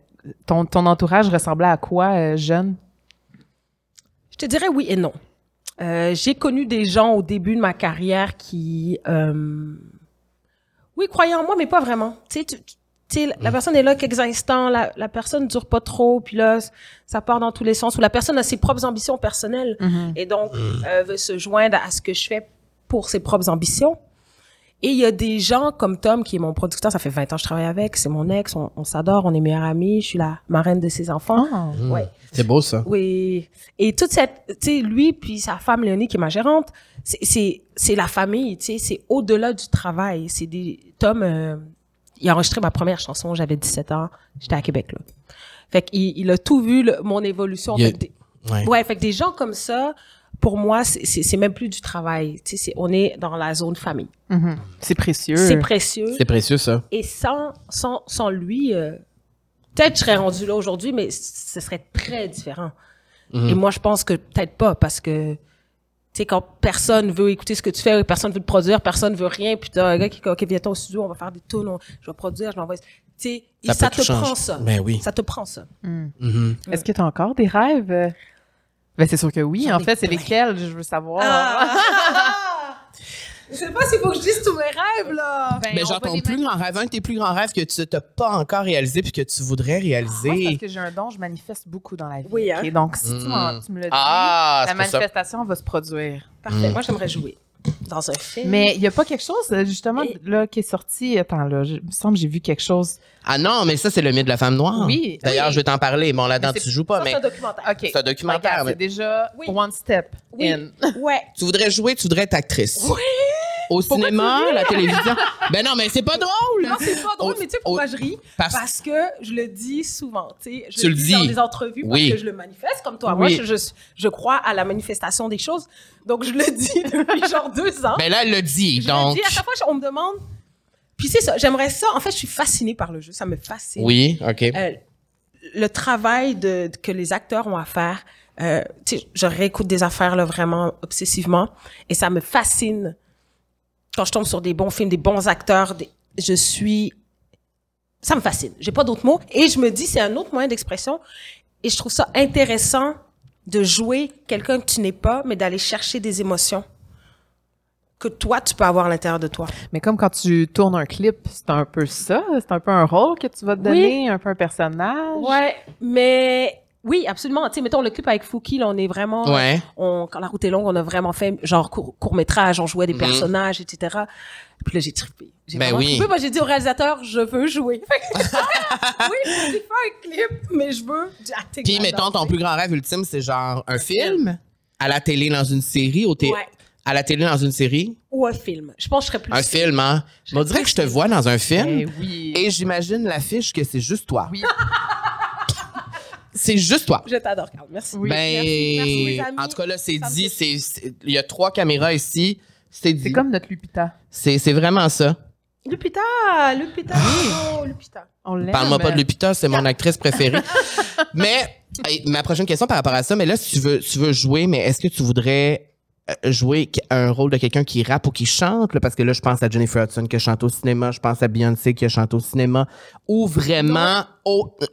ton, ton entourage ressemblait à quoi, euh, jeune? Je te dirais oui et non. Euh, j'ai connu des gens au début de ma carrière qui, euh, oui, croyaient en moi, mais pas vraiment. Tu sais, tu- tu sais, la- la personne est là quelques instants, la, la personne dure pas trop, puis là, ça part dans tous les sens. Ou la personne a ses propres ambitions personnelles et donc euh, veut se joindre à ce que je fais pour ses propres ambitions. Et il y a des gens comme Tom, qui est mon producteur, ça fait 20 ans que je travaille avec, c'est mon ex, on, on s'adore, on est meilleurs amis, je suis la marraine de ses enfants. Ah. Ouais. C'est beau ça. Oui. Et toute cette, tu sais, lui puis sa femme Léonie qui est ma gérante, c'est c'est c'est la famille, tu sais, c'est au-delà du travail. C'est des Tom, euh, il a enregistré ma première chanson, j'avais 17 ans, j'étais à Québec là. Fait qu'il il a tout vu le- mon évolution. Il Fait des- Ouais. ouais, fait que des gens comme ça, pour moi, c'est même plus du travail. Tu sais, on est dans la zone famille. Mhm. C'est précieux. C'est précieux. C'est précieux ça. Et sans, sans, sans lui, euh, peut-être je serais rendu là aujourd'hui, mais ce serait très différent. Mhm. Et moi, je pense que peut-être pas, parce que, tu sais, quand personne veut écouter ce que tu fais, personne veut te produire, personne veut rien, puis t'as un gars qui dit, OK, viens-toi au studio, on va faire des tunes, je vais produire, je l'envoie. Tu sais, Ça te tout changer. prend ça. Ben oui. Ça te prend ça. Mhm. Est-ce que tu as encore des rêves? Ben, c'est sûr que oui. J'en En ai fait, c'est lesquels, je veux savoir. Je sais pas s'il faut que je dise tous mes rêves, là. Ben, Mais genre va ton les plus grand rêve, un de tes plus grands rêves que tu n'as pas encore réalisé puis que tu voudrais Moi, c'est réaliser. parce que j'ai un don, je manifeste beaucoup dans la vie. Oui, hein? ok? Donc, si tu, tu me le dis, Ah, la pour ça. manifestation va se produire. Parfait. Moi, j'aimerais jouer dans un film. Mais il n'y a pas quelque chose, euh, justement, Et- là, qui est sorti. Attends, là, je- il me semble que j'ai vu quelque chose. Ah non, mais ça c'est le mythe de la femme noire. Oui. D'ailleurs, Oui. je vais t'en parler. Bon, là-dedans tu joues pas, Ça, mais c'est un documentaire. OK. c'est un documentaire. Mais C'est déjà Oui. one step Oui. in. Ouais. Tu voudrais jouer, tu voudrais être actrice. Oui. Au Pourquoi cinéma, la télévision. ben non, mais c'est pas drôle. Non, c'est pas drôle, Au- mais tu sais pourquoi au- je ris? parce- Parce que je le dis souvent, tu sais. Je Tu le dis dans des entrevues Oui. parce que je le manifeste comme toi. Oui. Moi, je, je, je crois à la manifestation des choses. Donc, je le dis depuis genre deux ans. Ben là, elle le dit. je donc. le dis à chaque fois, on me demande. Puis c'est ça, j'aimerais ça. En fait, je suis fascinée par le jeu. Ça me fascine. Oui, OK. Euh, le travail de, que les acteurs ont à faire, euh, tu sais, je réécoute des affaires là, vraiment obsessivement et ça me fascine quand je tombe sur des bons films, des bons acteurs. des- je suis, ça me fascine. J'ai pas d'autres mots et je me dis c'est un autre moyen d'expression et je trouve ça intéressant de jouer quelqu'un que tu n'es pas, mais d'aller chercher des émotions que toi tu peux avoir à l'intérieur de toi. Mais comme quand tu tournes un clip, c'est un peu ça. C'est un peu un rôle que tu vas te donner, un peu un personnage. Ouais, mais oui, absolument. Tu sais, mettons le clip avec Fouki, là, on est vraiment. Ouais. On, quand la route est longue, on a vraiment fait genre court, court métrage, on jouait des Mhm. personnages, etc. Puis là, j'ai trippé. J'ai Ben oui. trippé. Moi, j'ai dit au réalisateur, je veux jouer. Fait que, oui, j'ai fait un clip, mais je veux. Puis, mettons, ton plus grand rêve ultime, c'est genre un film, à la télé dans une série, au Ouais. à la télé dans une série, Ou un film. Je pense que je serais plus. un film, hein? Je on dirait que je te vois dans un film Eh oui. et j'imagine l'affiche que c'est juste toi. Oui. c'est juste toi. Je t'adore, Carl. Merci. Oui. ben, merci, merci, mes amis. en tout cas, là, c'est dit, c'est, il y a trois caméras ici. C'est dit. C'est comme notre Lupita. C'est, c'est vraiment ça. Lupita, Lupita, oh, Lupita. On l'aime. Parle-moi pas de Lupita, c'est mon actrice préférée. mais, ma prochaine question par rapport à ça, mais là, si tu veux, tu veux jouer, mais est-ce que tu voudrais euh, jouer un rôle de quelqu'un qui rappe ou qui chante? là? parce que là, je pense à Jennifer Hudson qui chante au cinéma, je pense à Beyoncé qui chante au cinéma, ou vraiment,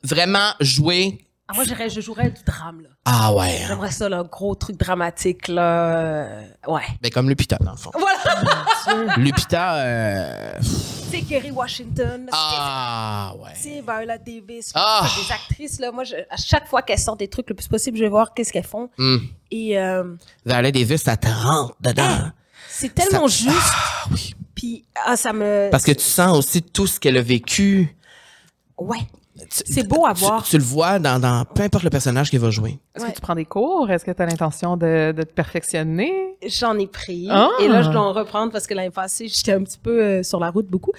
vraiment jouer. Ah, moi, j'irais, je jouerais du drame, là. Ah ouais. hein. J'aimerais ça, là, gros truc dramatique, là. Euh, Ouais. Ben, comme Lupita, dans le fond. Voilà. Lupita, euh, C'est Kerry Washington. ah ouais. C'est Viola Davis. Ah. Des actrices, là. Moi, je- à chaque fois qu'elles sortent des trucs le plus possible, je vais voir qu'est-ce qu'elles font. Hum. Et euh, Violet Davis, ça te rentre dedans. c'est tellement Ça- juste. Ah oui. Puis, ah, ça me. Parce que tu sens aussi tout ce qu'elle a vécu. Ouais. C'est beau à voir. Tu, le vois dans, dans peu importe le personnage qu'il va jouer. Est-ce Ouais. que tu prends des cours? Est-ce que tu as l'intention de, de te perfectionner? J'en ai pris. Ah. Et là, je dois en reprendre parce que l'année passée, j'étais un petit peu euh, sur la route beaucoup.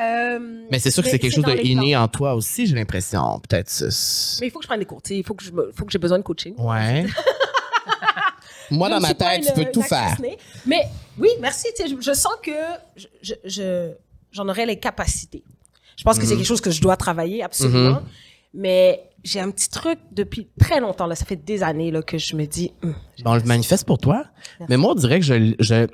Euh, Mais c'est sûr que c'est quelque chose dans de les inné plans. en toi aussi, j'ai l'impression. Peut-être. Mais il faut que je prenne des cours. tu sais, Il faut que je me- faut que j'ai besoin de coaching. Ouais. Moi, dans ma tête, tu peux tout faire. Mais oui, merci. Je, je sens que je- j'en aurais les capacités. Je pense que Mhm. c'est quelque chose que je dois travailler absolument. Mais j'ai un petit truc depuis très longtemps. Là, ça fait des années là, que je me dis. Hum, Bon, on le manifeste pour toi? Mais moi, on dirait que je, je,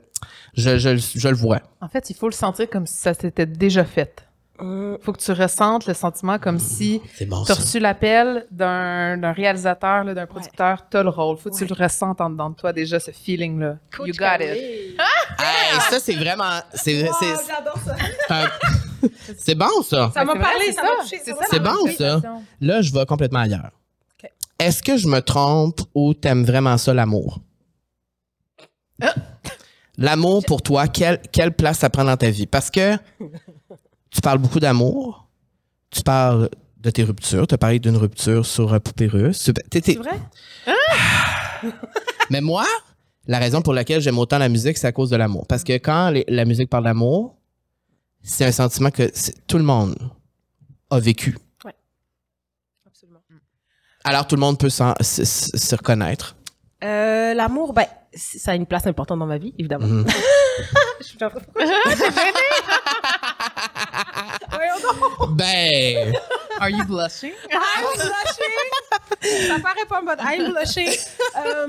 je, je, je le vois. En fait, il faut le sentir comme si ça s'était déjà fait. hum, faut que tu ressentes le sentiment comme si C'est bon, tu as reçu l'appel d'un d'un réalisateur, d'un producteur, t'as le rôle. Faut que tu Ouais. le ressentes en dedans de toi déjà, ce feeling-là. You got it. Hey, ça, c'est vraiment. C'est Wow, c'est- j'adore ça. c'est bon, ça. Ça m'a parlé, ça m'a touché, C'est bon, ça. Là, je vais complètement ailleurs. Est-ce que je me trompe ou t'aimes vraiment ça, l'amour? L'amour, pour toi, quelle, quelle place ça prend dans ta vie? Parce que tu parles beaucoup d'amour, tu parles de tes ruptures, tu as parlé d'une rupture sur Poupée Russe. C'est vrai? Mais moi, la raison pour laquelle j'aime autant la musique, c'est à cause de l'amour. Parce que quand les- la musique parle d'amour, c'est un sentiment que tout le monde a vécu. Absolument. Alors tout le monde peut s'en- se, reconnaître. Euh, L'amour, ben, ça a une place importante dans ma vie, évidemment. Mhm. Je suis un peu- Voyons donc. Ben, Are you blushing? I'm blushing. Ça paraît pas, but I'm blushing. Euh,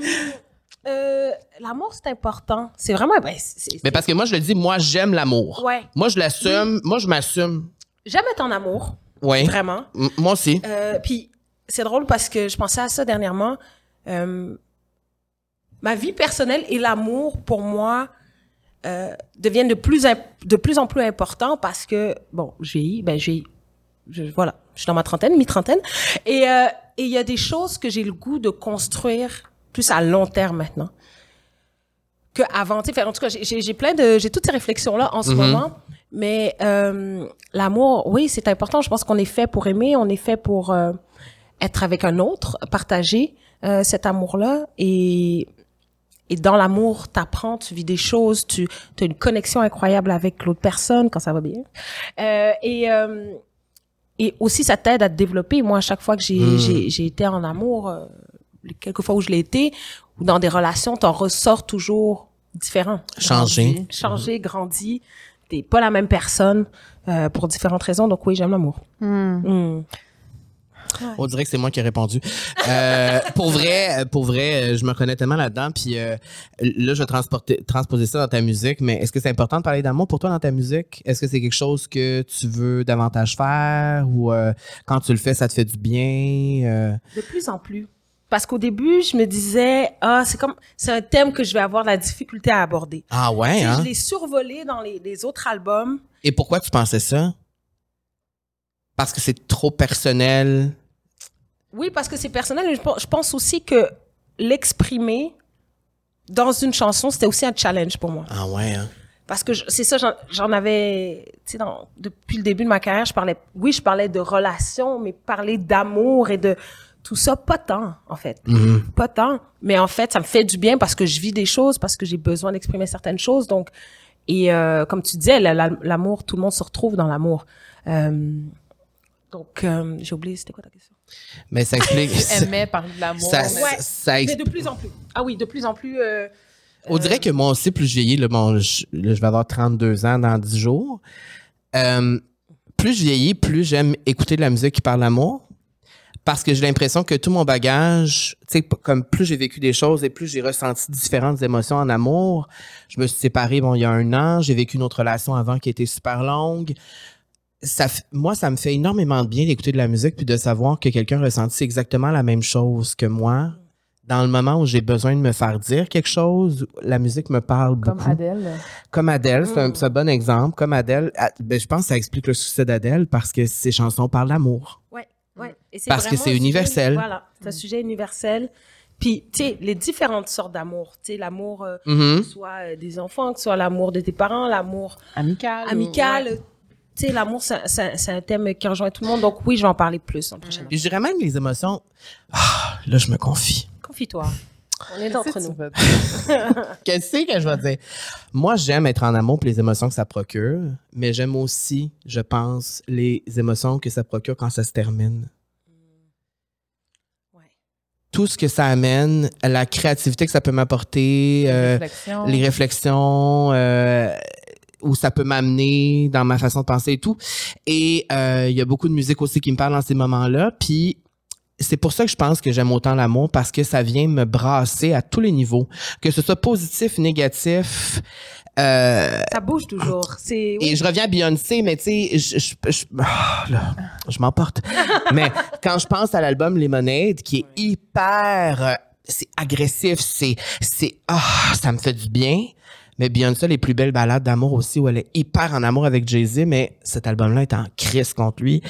euh, L'amour, c'est important. C'est vraiment, ben, c'est- c'est- mais parce que moi je le dis, moi j'aime l'amour. ouais. Moi je l'assume, moi je m'assume. J'aime être en amour, Oui. vraiment. M- Moi aussi. Euh, puis c'est drôle parce que je pensais à ça dernièrement. Euh, ma vie personnelle et l'amour pour moi deviennent de plus imp- de plus en plus importants parce que bon, j'ai ben j'ai je, voilà, je suis dans ma trentaine, mi-trentaine et et il y a des choses que j'ai le goût de construire plus à long terme maintenant que avant. Tu sais, en tout cas, j'ai- plein de j'ai toutes ces réflexions là en ce Mhm. moment. Mais euh, l'amour, oui, c'est important. Je pense qu'on est fait pour aimer, on est fait pour euh, être avec un autre, partager euh, cet amour-là. Et, et dans l'amour, t'apprends, tu vis des choses, tu as une connexion incroyable avec l'autre personne quand ça va bien. Euh, et, euh, et aussi, ça t'aide à te développer. Moi, à chaque fois que j'ai Mm. j'ai j'ai été en amour, euh, quelques fois où je l'ai été, ou dans des relations, t'en ressors toujours différent Changer. Grandi. changer, grandi. T'es pas la même personne euh, pour différentes raisons. Donc oui, j'aime l'amour. Hmm. Hmm. On dirait que c'est moi qui ai répondu. Euh, pour vrai, pour vrai, je me reconnais tellement là-dedans. Puis euh, là, je vais transporter, transposer ça dans ta musique. Mais est-ce que c'est important de parler d'amour pour toi dans ta musique? Est-ce que c'est quelque chose que tu veux davantage faire ou euh, quand tu le fais, ça te fait du bien euh? De plus en plus. Parce qu'au début, je me disais, ah, c'est comme, c'est un thème que je vais avoir de la difficulté à aborder. Ah ouais. Hein? Je l'ai survolé dans les, les autres albums. Et pourquoi tu pensais ça? Parce que c'est trop personnel? Oui, parce que c'est personnel. Je pense- aussi que l'exprimer dans une chanson, c'était aussi un challenge pour moi. Ah ouais. Hein? Parce que c'est ça, j'en- avais, tu sais, depuis le début de ma carrière, je parlais, oui, je parlais de relations, mais parler d'amour et de tout ça, pas tant, en fait. Mhm. Pas tant. Mais en fait, ça me fait du bien parce que je vis des choses, parce que j'ai besoin d'exprimer certaines choses. Donc, et euh, comme tu disais, la- la- l'amour, tout le monde se retrouve dans l'amour. Euh, Donc, euh, j'ai oublié, c'était quoi ta question? Mais ça explique. Tu aimais parler de l'amour. ça, mais- Ouais. ça Mais explique. de plus en plus. Ah oui, de plus en plus. euh, On dirait que moi aussi, plus je vieillis, là, bon, je, là, je vais avoir 32 ans dans 10 jours. Euh, plus je vieillis, plus j'aime écouter de la musique qui parle d'amour. Parce que j'ai l'impression que tout mon bagage, tu sais, comme plus j'ai vécu des choses et plus j'ai ressenti différentes émotions en amour. Je me suis séparée, bon, il y a un an. J'ai vécu une autre relation avant qui était super longue. Ça, moi, ça me fait énormément de bien d'écouter de la musique puis de savoir que quelqu'un ressentit exactement la même chose que moi. Dans le moment où j'ai besoin de me faire dire quelque chose, la musique me parle beaucoup. Comme Adèle. Comme Adèle, c'est un, Mm. un bon exemple. Comme Adèle, ah, ben, je pense que ça explique le succès d'Adèle parce que ses chansons parlent d'amour. Ouais, ouais. Et c'est Parce que c'est un sujet- universel. Voilà, c'est un sujet universel. Puis, tu sais, les différentes sortes d'amour. Tu sais, l'amour, euh, que ce soit euh, des enfants, que ce soit l'amour de tes parents, l'amour Amical. amical. ouais. Tu sais, l'amour, c'est c'est- c'est un thème qui rejoint tout le monde. Donc, oui, je vais en parler plus en prochaine. Puis je dirais même les émotions. Ah, là, je me confie. Confie-toi. On est Qu'est-ce entre nous. Qu'est-ce que je vais dire? Moi, j'aime être en amour pour les émotions que ça procure, mais j'aime aussi, je pense, les émotions que ça procure quand ça se termine. Ouais. Tout ce que ça amène, la créativité que ça peut m'apporter, euh, les réflexions euh, où ça peut m'amener dans ma façon de penser et tout. Et euh, il y a beaucoup de musique aussi qui me parle dans ces moments-là. Puis c'est pour ça que je pense que j'aime autant l'amour parce que ça vient me brasser à tous les niveaux, que ce soit positif, négatif. Euh, Ça bouge toujours. C'est. et je reviens à Beyoncé, mais tu sais, je, je, je, ah, là, je m'emporte. mais quand je pense à l'album Lemonade, qui est hyper, euh, c'est agressif, c'est, c'est, ah, ça me fait du bien. Mais Beyoncé, les plus belles ballades d'amour aussi, où elle est hyper en amour avec Jay-Z, mais cet album-là est en crise contre lui.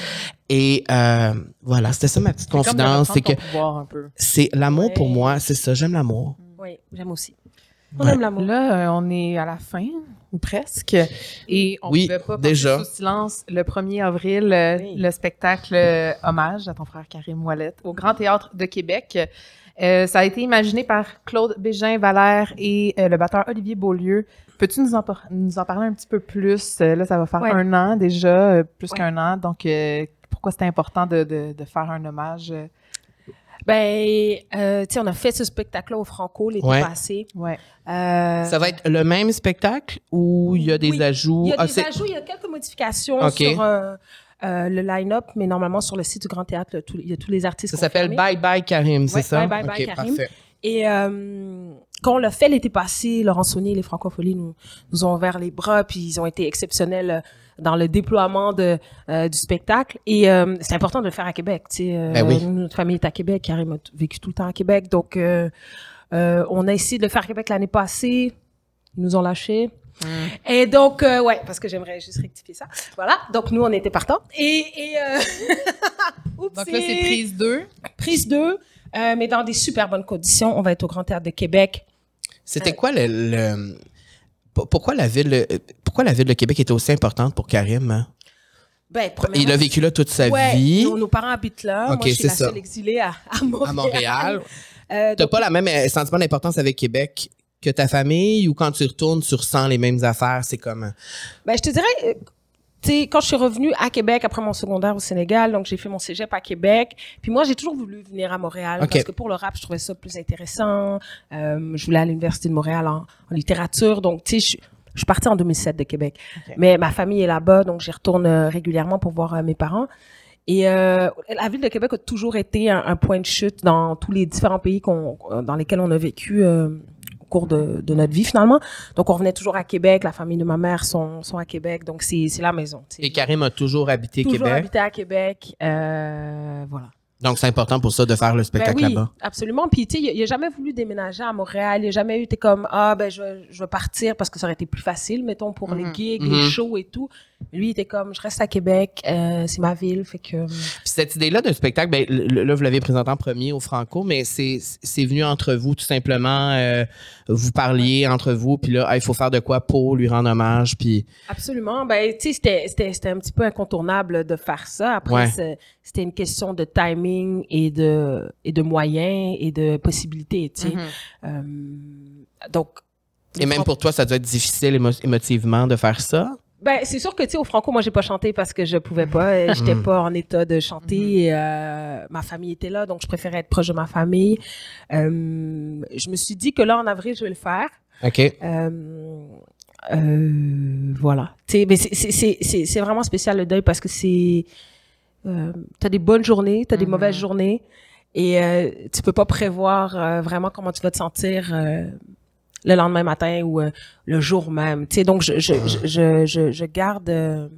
Et euh, voilà, c'était ça ma petite confidence, c'est que c'est l'amour Ouais. pour moi, c'est ça, j'aime l'amour. Oui, j'aime aussi. On Ouais. aime l'amour. Là, euh, on est à la fin, ou presque. Et on Oui, ne pouvait pas déjà. passer sous silence le 1er avril, euh, Oui. le spectacle Hommage à ton frère Karim Ouellet au Grand Théâtre de Québec. Euh, ça a été imaginé par Claude Bégin Valère et euh, le batteur Olivier Beaulieu. Peux-tu nous en, par- nous en parler un petit peu plus? Euh, là, ça va faire Ouais. un an déjà, euh, plus Ouais. qu'un an. Donc, euh, pourquoi c'était important de, de- de faire un hommage? Ben, euh, tu sais, on a fait ce spectacle-là au Franco l'été Ouais. passé. Ouais. Euh, Ça va être le même spectacle ou il y a des Oui, ajouts? Il y a Ah, des ajouts, il y a quelques modifications sur euh, euh, le line-up, mais normalement sur le site du Grand Théâtre, le- tout- il y a tous les artistes. Ça s'appelle. Bye Bye Karim, c'est Ouais, ça? Bye Bye Karim. parfait. Et euh, quand on l'a fait l'été passé, Laurent Saunier et les Francopholies nous, nous ont ouvert les bras, puis ils ont été exceptionnels euh, dans le déploiement de, euh, du spectacle. Et euh, c'est important de le faire à Québec. Tu sais, euh, Ben oui. Notre famille est à Québec, Karim a vécu tout le temps à Québec. Donc, on a essayé de le faire à Québec l'année passée. Ils nous ont lâchés. Et donc, euh, ouais, parce que j'aimerais juste rectifier ça. Voilà. Donc, nous, on était partants. Et, et euh... Donc là, c'est prise 2. prise 2, euh, mais dans des super bonnes conditions. On va être au Grand Théâtre de Québec. C'était quoi le, pourquoi la ville pourquoi la ville de Québec était aussi importante pour Karim hein? Ben, Il a vécu là toute sa ouais, vie Nos, nos parents habitent là. Moi, je suis la ça. seule exilée à, à Montréal. à Montréal. Euh, T'as pas la même sentiment d'importance avec Québec que ta famille ou quand tu retournes tu ressens les mêmes affaires, c'est comme euh, ben, je te dirais, euh, tu sais, quand je suis revenue à Québec après mon secondaire au Sénégal, donc j'ai fait mon cégep à Québec. Puis moi, j'ai toujours voulu venir à Montréal Ok. parce que pour le rap, je trouvais ça plus intéressant. Euh, je voulais aller à l'université de Montréal en, en littérature. Donc, tu sais, je, je suis partie en 2007 de Québec. Mais ma famille est là-bas, donc j'y retourne euh, régulièrement pour voir euh, mes parents. Et euh, la ville de Québec a toujours été un, un point de chute dans tous les différents pays qu'on, dans lesquels on a vécu euh, cours de, de notre vie finalement. Donc on revenait toujours à Québec, la famille de ma mère sont, sont à Québec, donc c'est, la maison. et Karim a toujours habité toujours Québec. habité à Québec, euh, voilà. Donc c'est important pour ça de faire le spectacle Ben oui, là-bas. absolument. Puis tu sais, il a- il a jamais voulu déménager à Montréal. Il a jamais eu été comme ah ben je je vais partir parce que ça aurait été plus facile, mettons pour les Mhm. gigs, Mhm. les shows et tout. Lui il était comme je reste à Québec, euh, c'est ma ville, fait que Puis cette idée-là d'un spectacle, ben, là, vous l'avez présenté en premier au Franco, mais c'est, c'est venu entre vous, tout simplement. euh, vous parliez entre vous, puis là, il faut faire de quoi pour lui rendre hommage, puis... Absolument. Ben, tu sais, c'était, un petit peu incontournable de faire ça. Après, Ouais. c'était une question de timing et de, et de moyens et de possibilités, tu sais. Mhm. Euh, donc. Et même pour toi, ça doit être difficile émo- émotivement de faire ça? Ben, c'est sûr que, tu sais, au Franco, moi, j'ai pas chanté parce que je pouvais pas. euh, J'étais Mm. pas en état de chanter. et, euh, ma famille était là, donc je préférais être proche de ma famille. Euh, je me suis dit que là, en avril, je vais le faire. OK. Euh, euh, voilà. Tu sais, mais c'est- c'est- c'est c'est- c'est vraiment spécial le deuil parce que c'est. Euh, t'as des bonnes journées, t'as des Mhm. mauvaises journées, et euh, tu peux pas prévoir euh, vraiment comment tu vas te sentir euh, le lendemain matin ou euh, le jour même. Tu sais, donc je je je je, je, garde. euh,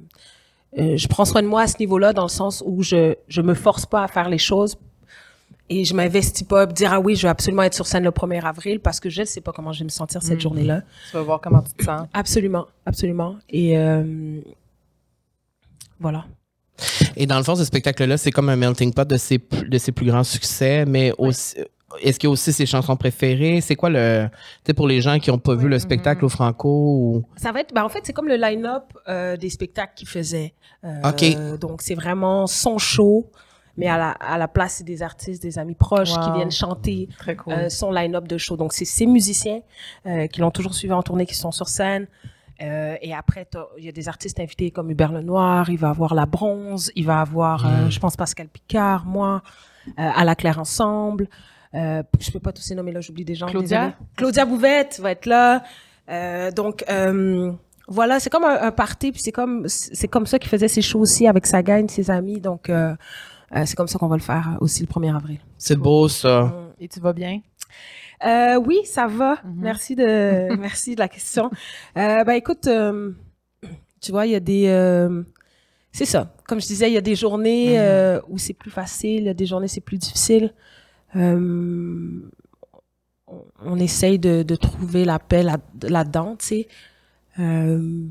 euh, je prends soin de moi à ce niveau-là dans le sens où je je me force pas à faire les choses et je m'investis pas à me dire ah oui je vais absolument être sur scène le 1er avril parce que je ne sais pas comment je vais me sentir cette Mhm. journée-là. Tu vas voir comment tu te sens. Absolument, absolument. Et euh, voilà. Et dans le fond, ce spectacle-là, c'est comme un melting pot de ses, de ses plus grands succès, mais aussi. Est-ce qu'il y a aussi ses chansons préférées? C'est quoi le. Tu sais, pour les gens qui n'ont pas vu le spectacle au Franco ou? Ça va être, ben en fait, c'est comme le line-up euh, des spectacles qu'il faisait. Euh, OK. Donc, c'est vraiment son show, mais à la, à la place, c'est des artistes, des amis proches qui viennent chanter Très cool. euh, son line-up de show. Donc, c'est ces musiciens euh, qui l'ont toujours suivi en tournée, qui sont sur scène. Euh, et après, t'as- il y a des artistes invités comme Hubert Lenoir, il va avoir La Bronze, il va avoir, euh, Mm. je pense, Pascal Picard, moi, euh, à la Claire Ensemble. Euh, je peux pas tous les nommer là, j'oublie des gens. Claudia? Claudia Bouvette va être là. Euh, donc, euh, voilà, c'est comme un, un party, puis c'est comme, c'est comme ça qu'il faisait ses shows aussi avec sa gang, ses amis. Donc, euh, euh, c'est comme ça qu'on va le faire aussi le 1er avril. C'est beau, ça. Et tu vas bien? Euh, oui, ça va. Mhm. Merci de merci de la question. Euh, ben écoute, euh, tu vois, il y a des euh, c'est ça. Comme je disais, il y a des journées Mhm. euh, où c'est plus facile, il y a des journées c'est plus difficile. Euh, on, essaye de, de trouver la paix là- là-dedans, tu sais. Euh,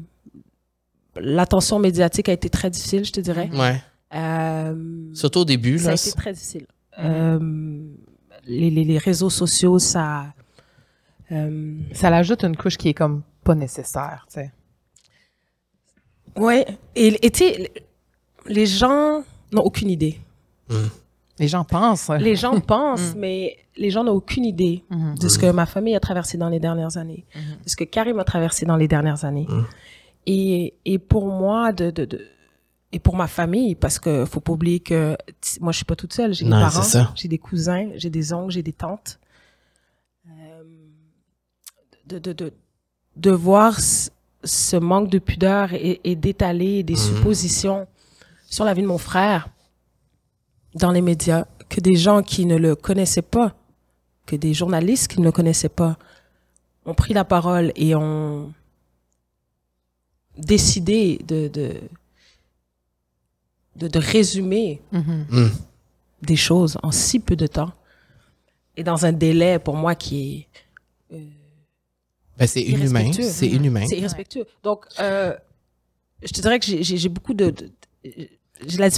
L'attention médiatique a été très difficile, je te dirais. Ouais. Euh, Surtout au début, ça a là. été très difficile. Euh, les, les, les réseaux sociaux, ça. Euh, Ça l'ajoute une couche qui est comme pas nécessaire, tu sais. ouais. Et tu sais, les gens n'ont aucune idée. Les gens pensent. Les gens pensent, mais les gens n'ont aucune idée Mhm. de ce que ma famille a traversé dans les dernières années, Mhm. de ce que Karim a traversé dans les dernières années. Et, et pour moi, de, de, de- et pour ma famille, parce que faut pas oublier que moi, je suis pas toute seule. J'ai des parents, c'est ça. j'ai des cousins, j'ai des oncles, j'ai des tantes. Euh, de, de, de, de voir ce, ce manque de pudeur et, et d'étaler des suppositions sur la vie de mon frère dans les médias, que des gens qui ne le connaissaient pas, que des journalistes qui ne le connaissaient pas, ont pris la parole et ont décidé de, de, de, de résumer Mhm. Mm. des choses en si peu de temps et dans un délai pour moi qui est Ben, c'est inhumain. C'est inhumain. C'est irrespectueux. Donc, euh, je te dirais que j'ai- j'ai j'ai beaucoup de, de- j'ai la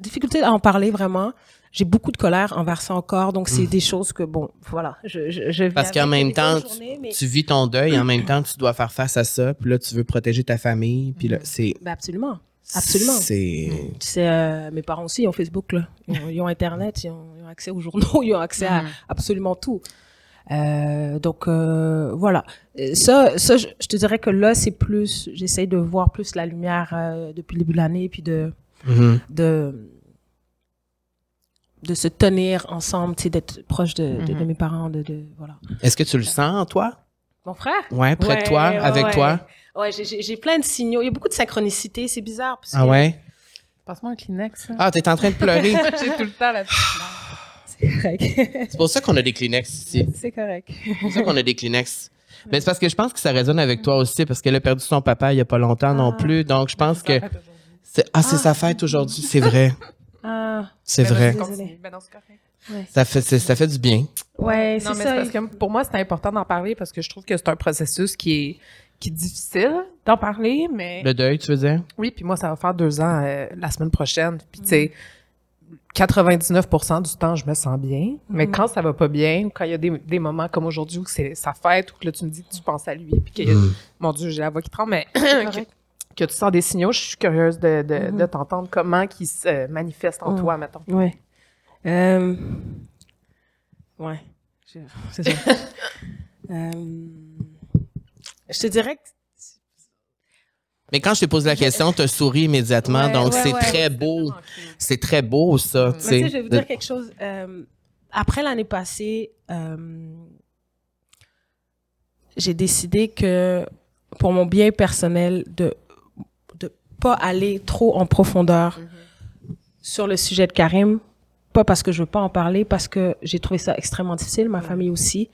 difficulté, à en parler vraiment. J'ai beaucoup de colère envers ça encore. Donc, c'est des choses que bon, voilà. Je, je, je vis Mm. Parce qu'en même temps, tu- journées, mais- Tu vis ton deuil, en même temps, tu dois faire face à ça. Puis là, tu veux protéger ta famille. Puis là, c'est. Ben, absolument. Absolument. C'est. Tu sais, euh, mes parents aussi ils ont Facebook là. Ils ont, ils ont Internet, ils ont, ils ont accès aux journaux, ils ont accès à absolument tout. Euh, donc euh, voilà. Euh, Ça, ça, je, je te dirais que là, c'est plus. J'essaye de voir plus la lumière euh, depuis le début de l'année, puis de Mhm. de de se tenir ensemble, tu sais, d'être proche de, de, de Mhm. mes parents, de, de voilà. Est-ce que tu le sens, toi? Mon frère? Ouais, près de toi, ouais, avec ouais. toi? Ouais, j'ai- plein de signaux. Il y a beaucoup de synchronicité. C'est bizarre. parce Ah que- ouais? Passe-moi un Kleenex. Ah, t'es en train de pleurer. J'ai tout le temps là C'est correct. c'est pour ça qu'on a des Kleenex ici. c'est correct. C'est pour ça qu'on a des Kleenex. Mais c'est parce que je pense que ça résonne avec toi aussi, parce qu'elle a perdu son papa il y a pas longtemps non Ah. plus. Donc, je pense que. C'est- Ah, c'est sa fête aujourd'hui. C'est vrai. Ah, C'est Ben, vrai. Ben non, c'est correct. Ça fait, c'est- ça fait du bien. ouais, Non, c'est mais ça. c'est parce que pour moi, c'est important d'en parler parce que je trouve que c'est un processus qui est, qui est difficile d'en parler, mais Le deuil, tu veux dire? oui, puis moi, ça va faire deux ans euh, la semaine prochaine. Puis, tu sais, 99% du temps, je me sens bien. Mais Mhm. quand ça va pas bien, quand il y a des, des moments comme aujourd'hui où c'est sa fête, ou que là, tu me dis que tu penses à lui, puis a, Mm. mon Dieu, j'ai la voix qui tremble, mais que, tu sens des signaux, je suis curieuse de, de, Mhm. de t'entendre comment qui se manifestent en Mhm. toi, mettons. Ouais. Euh... Ouais. Je- C'est ça. euh... Je te dirais que Mais quand je t'ai posé la question, tu as souri immédiatement. Ouais, donc, ouais, c'est ouais. très beau. C'est très beau, ça. tu Mais sais. tu sais, je vais vous dire quelque chose. euh, après l'année passée, euh, j'ai décidé que pour mon bien personnel, de pas aller trop en profondeur sur le sujet de Karim. Pas parce que je veux pas en parler, parce que j'ai trouvé ça extrêmement difficile, ma famille aussi.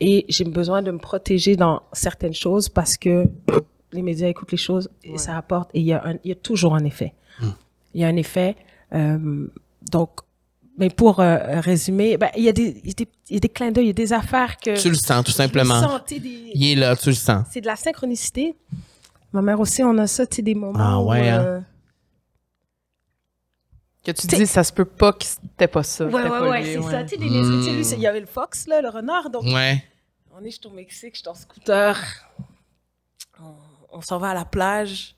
Et j'ai besoin de me protéger dans certaines choses parce que les médias écoutent les choses et ça apporte. Et il y, a un- il y a toujours un effet. Il y a un effet. euh, donc, mais pour euh, résumer, ben, il y, a des- il y a des- il y a des clins d'œil, il y a des affaires que... Tu le sens, tout simplement. sens, des- Il est là, tu le sens. c'est de la synchronicité. Ma mère aussi, on a ça, tu sais, des moments Ah ouais, où, hein. euh, Que tu T'sais- dis, ça se peut pas que c'était pas ça. Ouais, ouais, pas ouais, c'est ouais. ça. Tu sais, lui, c'est- il y avait le fox, là, le renard. Donc, Ouais. on est, je suis au Mexique, je suis en scooter. On, on s'en va à la plage.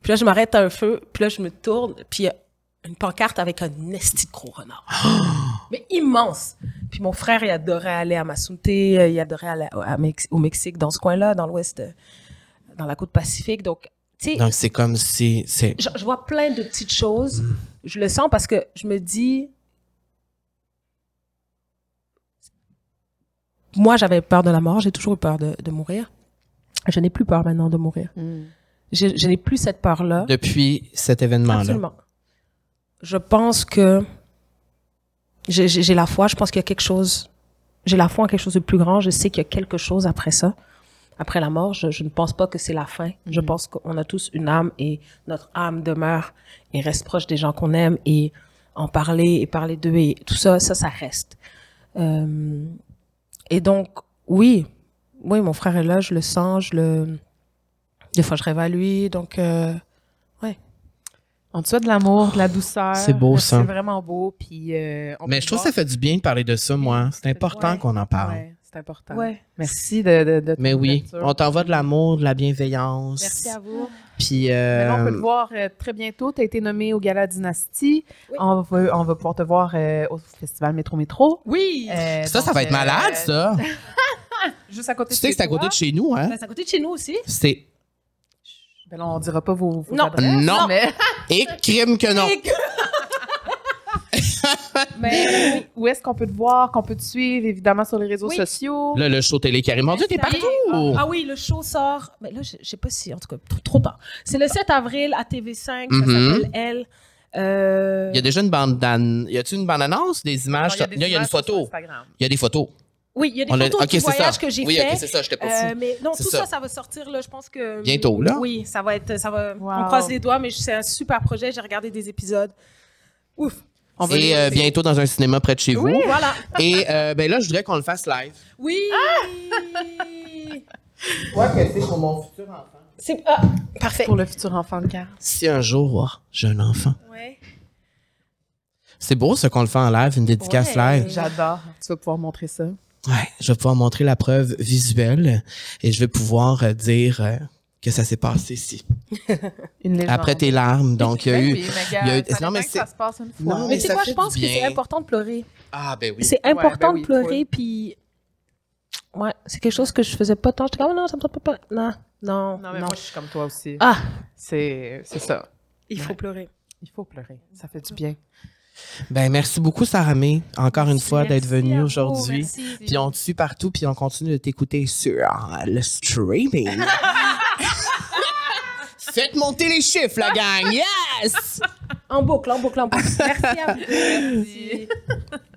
Puis là, je m'arrête à un feu. Puis là, je me tourne. Puis il y a une pancarte avec un esti de gros renard. Mais immense. Puis mon frère, il adorait aller à Masunte. euh, Il adorait aller à- à Mex- au Mexique, dans ce coin-là, dans l'ouest, euh, dans la côte pacifique. Donc, tu sais, Donc, c'est comme si. c'est je, je vois plein de petites choses. Je le sens parce que je me dis. Moi, j'avais peur de la mort. J'ai toujours eu peur de, de mourir. Je n'ai plus peur maintenant de mourir. Mm. Je, je n'ai plus cette peur-là. Depuis cet événement-là. Absolument. Je pense que j'ai la foi. Je pense qu'il y a quelque chose. J'ai la foi en quelque chose de plus grand. Je sais qu'il y a quelque chose après ça. Après la mort, je, je ne pense pas que c'est la fin. Je pense qu'on a tous une âme et notre âme demeure et reste proche des gens qu'on aime et en parler et parler d'eux et tout ça, ça, ça reste. Euh, et donc, oui, oui, mon frère est là, je le sens, je le. Des fois, je rêve à lui, donc. euh, On te souhaite de l'amour, de la douceur. C'est beau, ça. C'est vraiment beau. Puis, euh, on Mais je trouve que ça fait du bien de parler de ça, moi. C'est important Ouais. qu'on en parle. Ouais, c'est important. Ouais. Merci de, de, de Mais oui, on t'envoie de l'amour, de la bienveillance. Merci à vous. Puis, Maintenant, on peut euh, te voir euh, très bientôt. Tu as été nommé au Gala Dynastie. Oui. On, va, on va pouvoir te voir euh, au Festival Métro Métro. Oui! Euh, ça, ça va être euh, malade, ça. Juste à côté tu de sais que chez c'est à côté de chez nous, hein? Ben, c'est à côté de chez nous aussi. C'est Ben là, on dira pas vos, vos Non. adresses, Non. Mais, et crime que non. Mais oui, où est-ce qu'on peut te voir, qu'on peut te suivre, évidemment, sur les réseaux Oui. sociaux? Là, le show télé. Mon Dieu, t'es partout! Ah oui, le show sort. Mais là, je, je sais pas si, en tout cas, trop, trop tard. C'est le 7 avril à TV5. Mhm. Ça s'appelle Elle. Euh, Il y a déjà une bande d'an... Y a-tu une bande annonce, des images? Non, des Là, il y a une photo. Il y a des photos. Oui, il y a des On a- photos Ok, du c'est ça. voyage que j'ai Oui, fait. ok, c'est ça, j'étais pas Euh, fou. mais non, tout ça. ça. ça, va sortir là. Je pense que Bientôt, là? Oui, ça va être, ça va. Wow. On croise les doigts, mais c'est un super projet. J'ai regardé des épisodes. Ouf. On va Et euh, bientôt dans un cinéma près de chez vous. Voilà. Et euh, ben là, je voudrais qu'on le fasse live. Oui. Quoi que c'est pour mon futur enfant. c'est ah, parfait. Pour le futur enfant de cœur. Si un jour, j'ai un enfant. Ouais. C'est beau, ce qu'on le fait en live, une dédicace Ouais. live. J'adore. Tu vas pouvoir montrer ça. Ouais, je vais pouvoir montrer la preuve visuelle et je vais pouvoir euh, dire euh, que ça s'est passé ici. Une légende. Après tes larmes, donc il y a Ben eu... oui, mais il y a eu- gars, ça non, mais c'est- ça se passe une fois. Non, Mais mais tu sais ça quoi, je pense que c'est important de pleurer. Ah ben oui. C'est important ben oui, de pleurer, puis. Ouais, c'est quelque chose que je faisais pas tant. J'étais comme, oh non, ça me tente pas. Non, non, Non, mais moi, je suis comme toi aussi. Ah, C'est c'est ça. il faut pleurer. Il faut pleurer. Ça fait du bien. Ben merci beaucoup Sarah May, encore une fois d'être venue aujourd'hui. Puis on te suit partout, puis on continue de t'écouter sur le streaming. Faites monter les chiffres, la gang! Yes! En boucle, en boucle, en boucle. Merci à vous. Merci.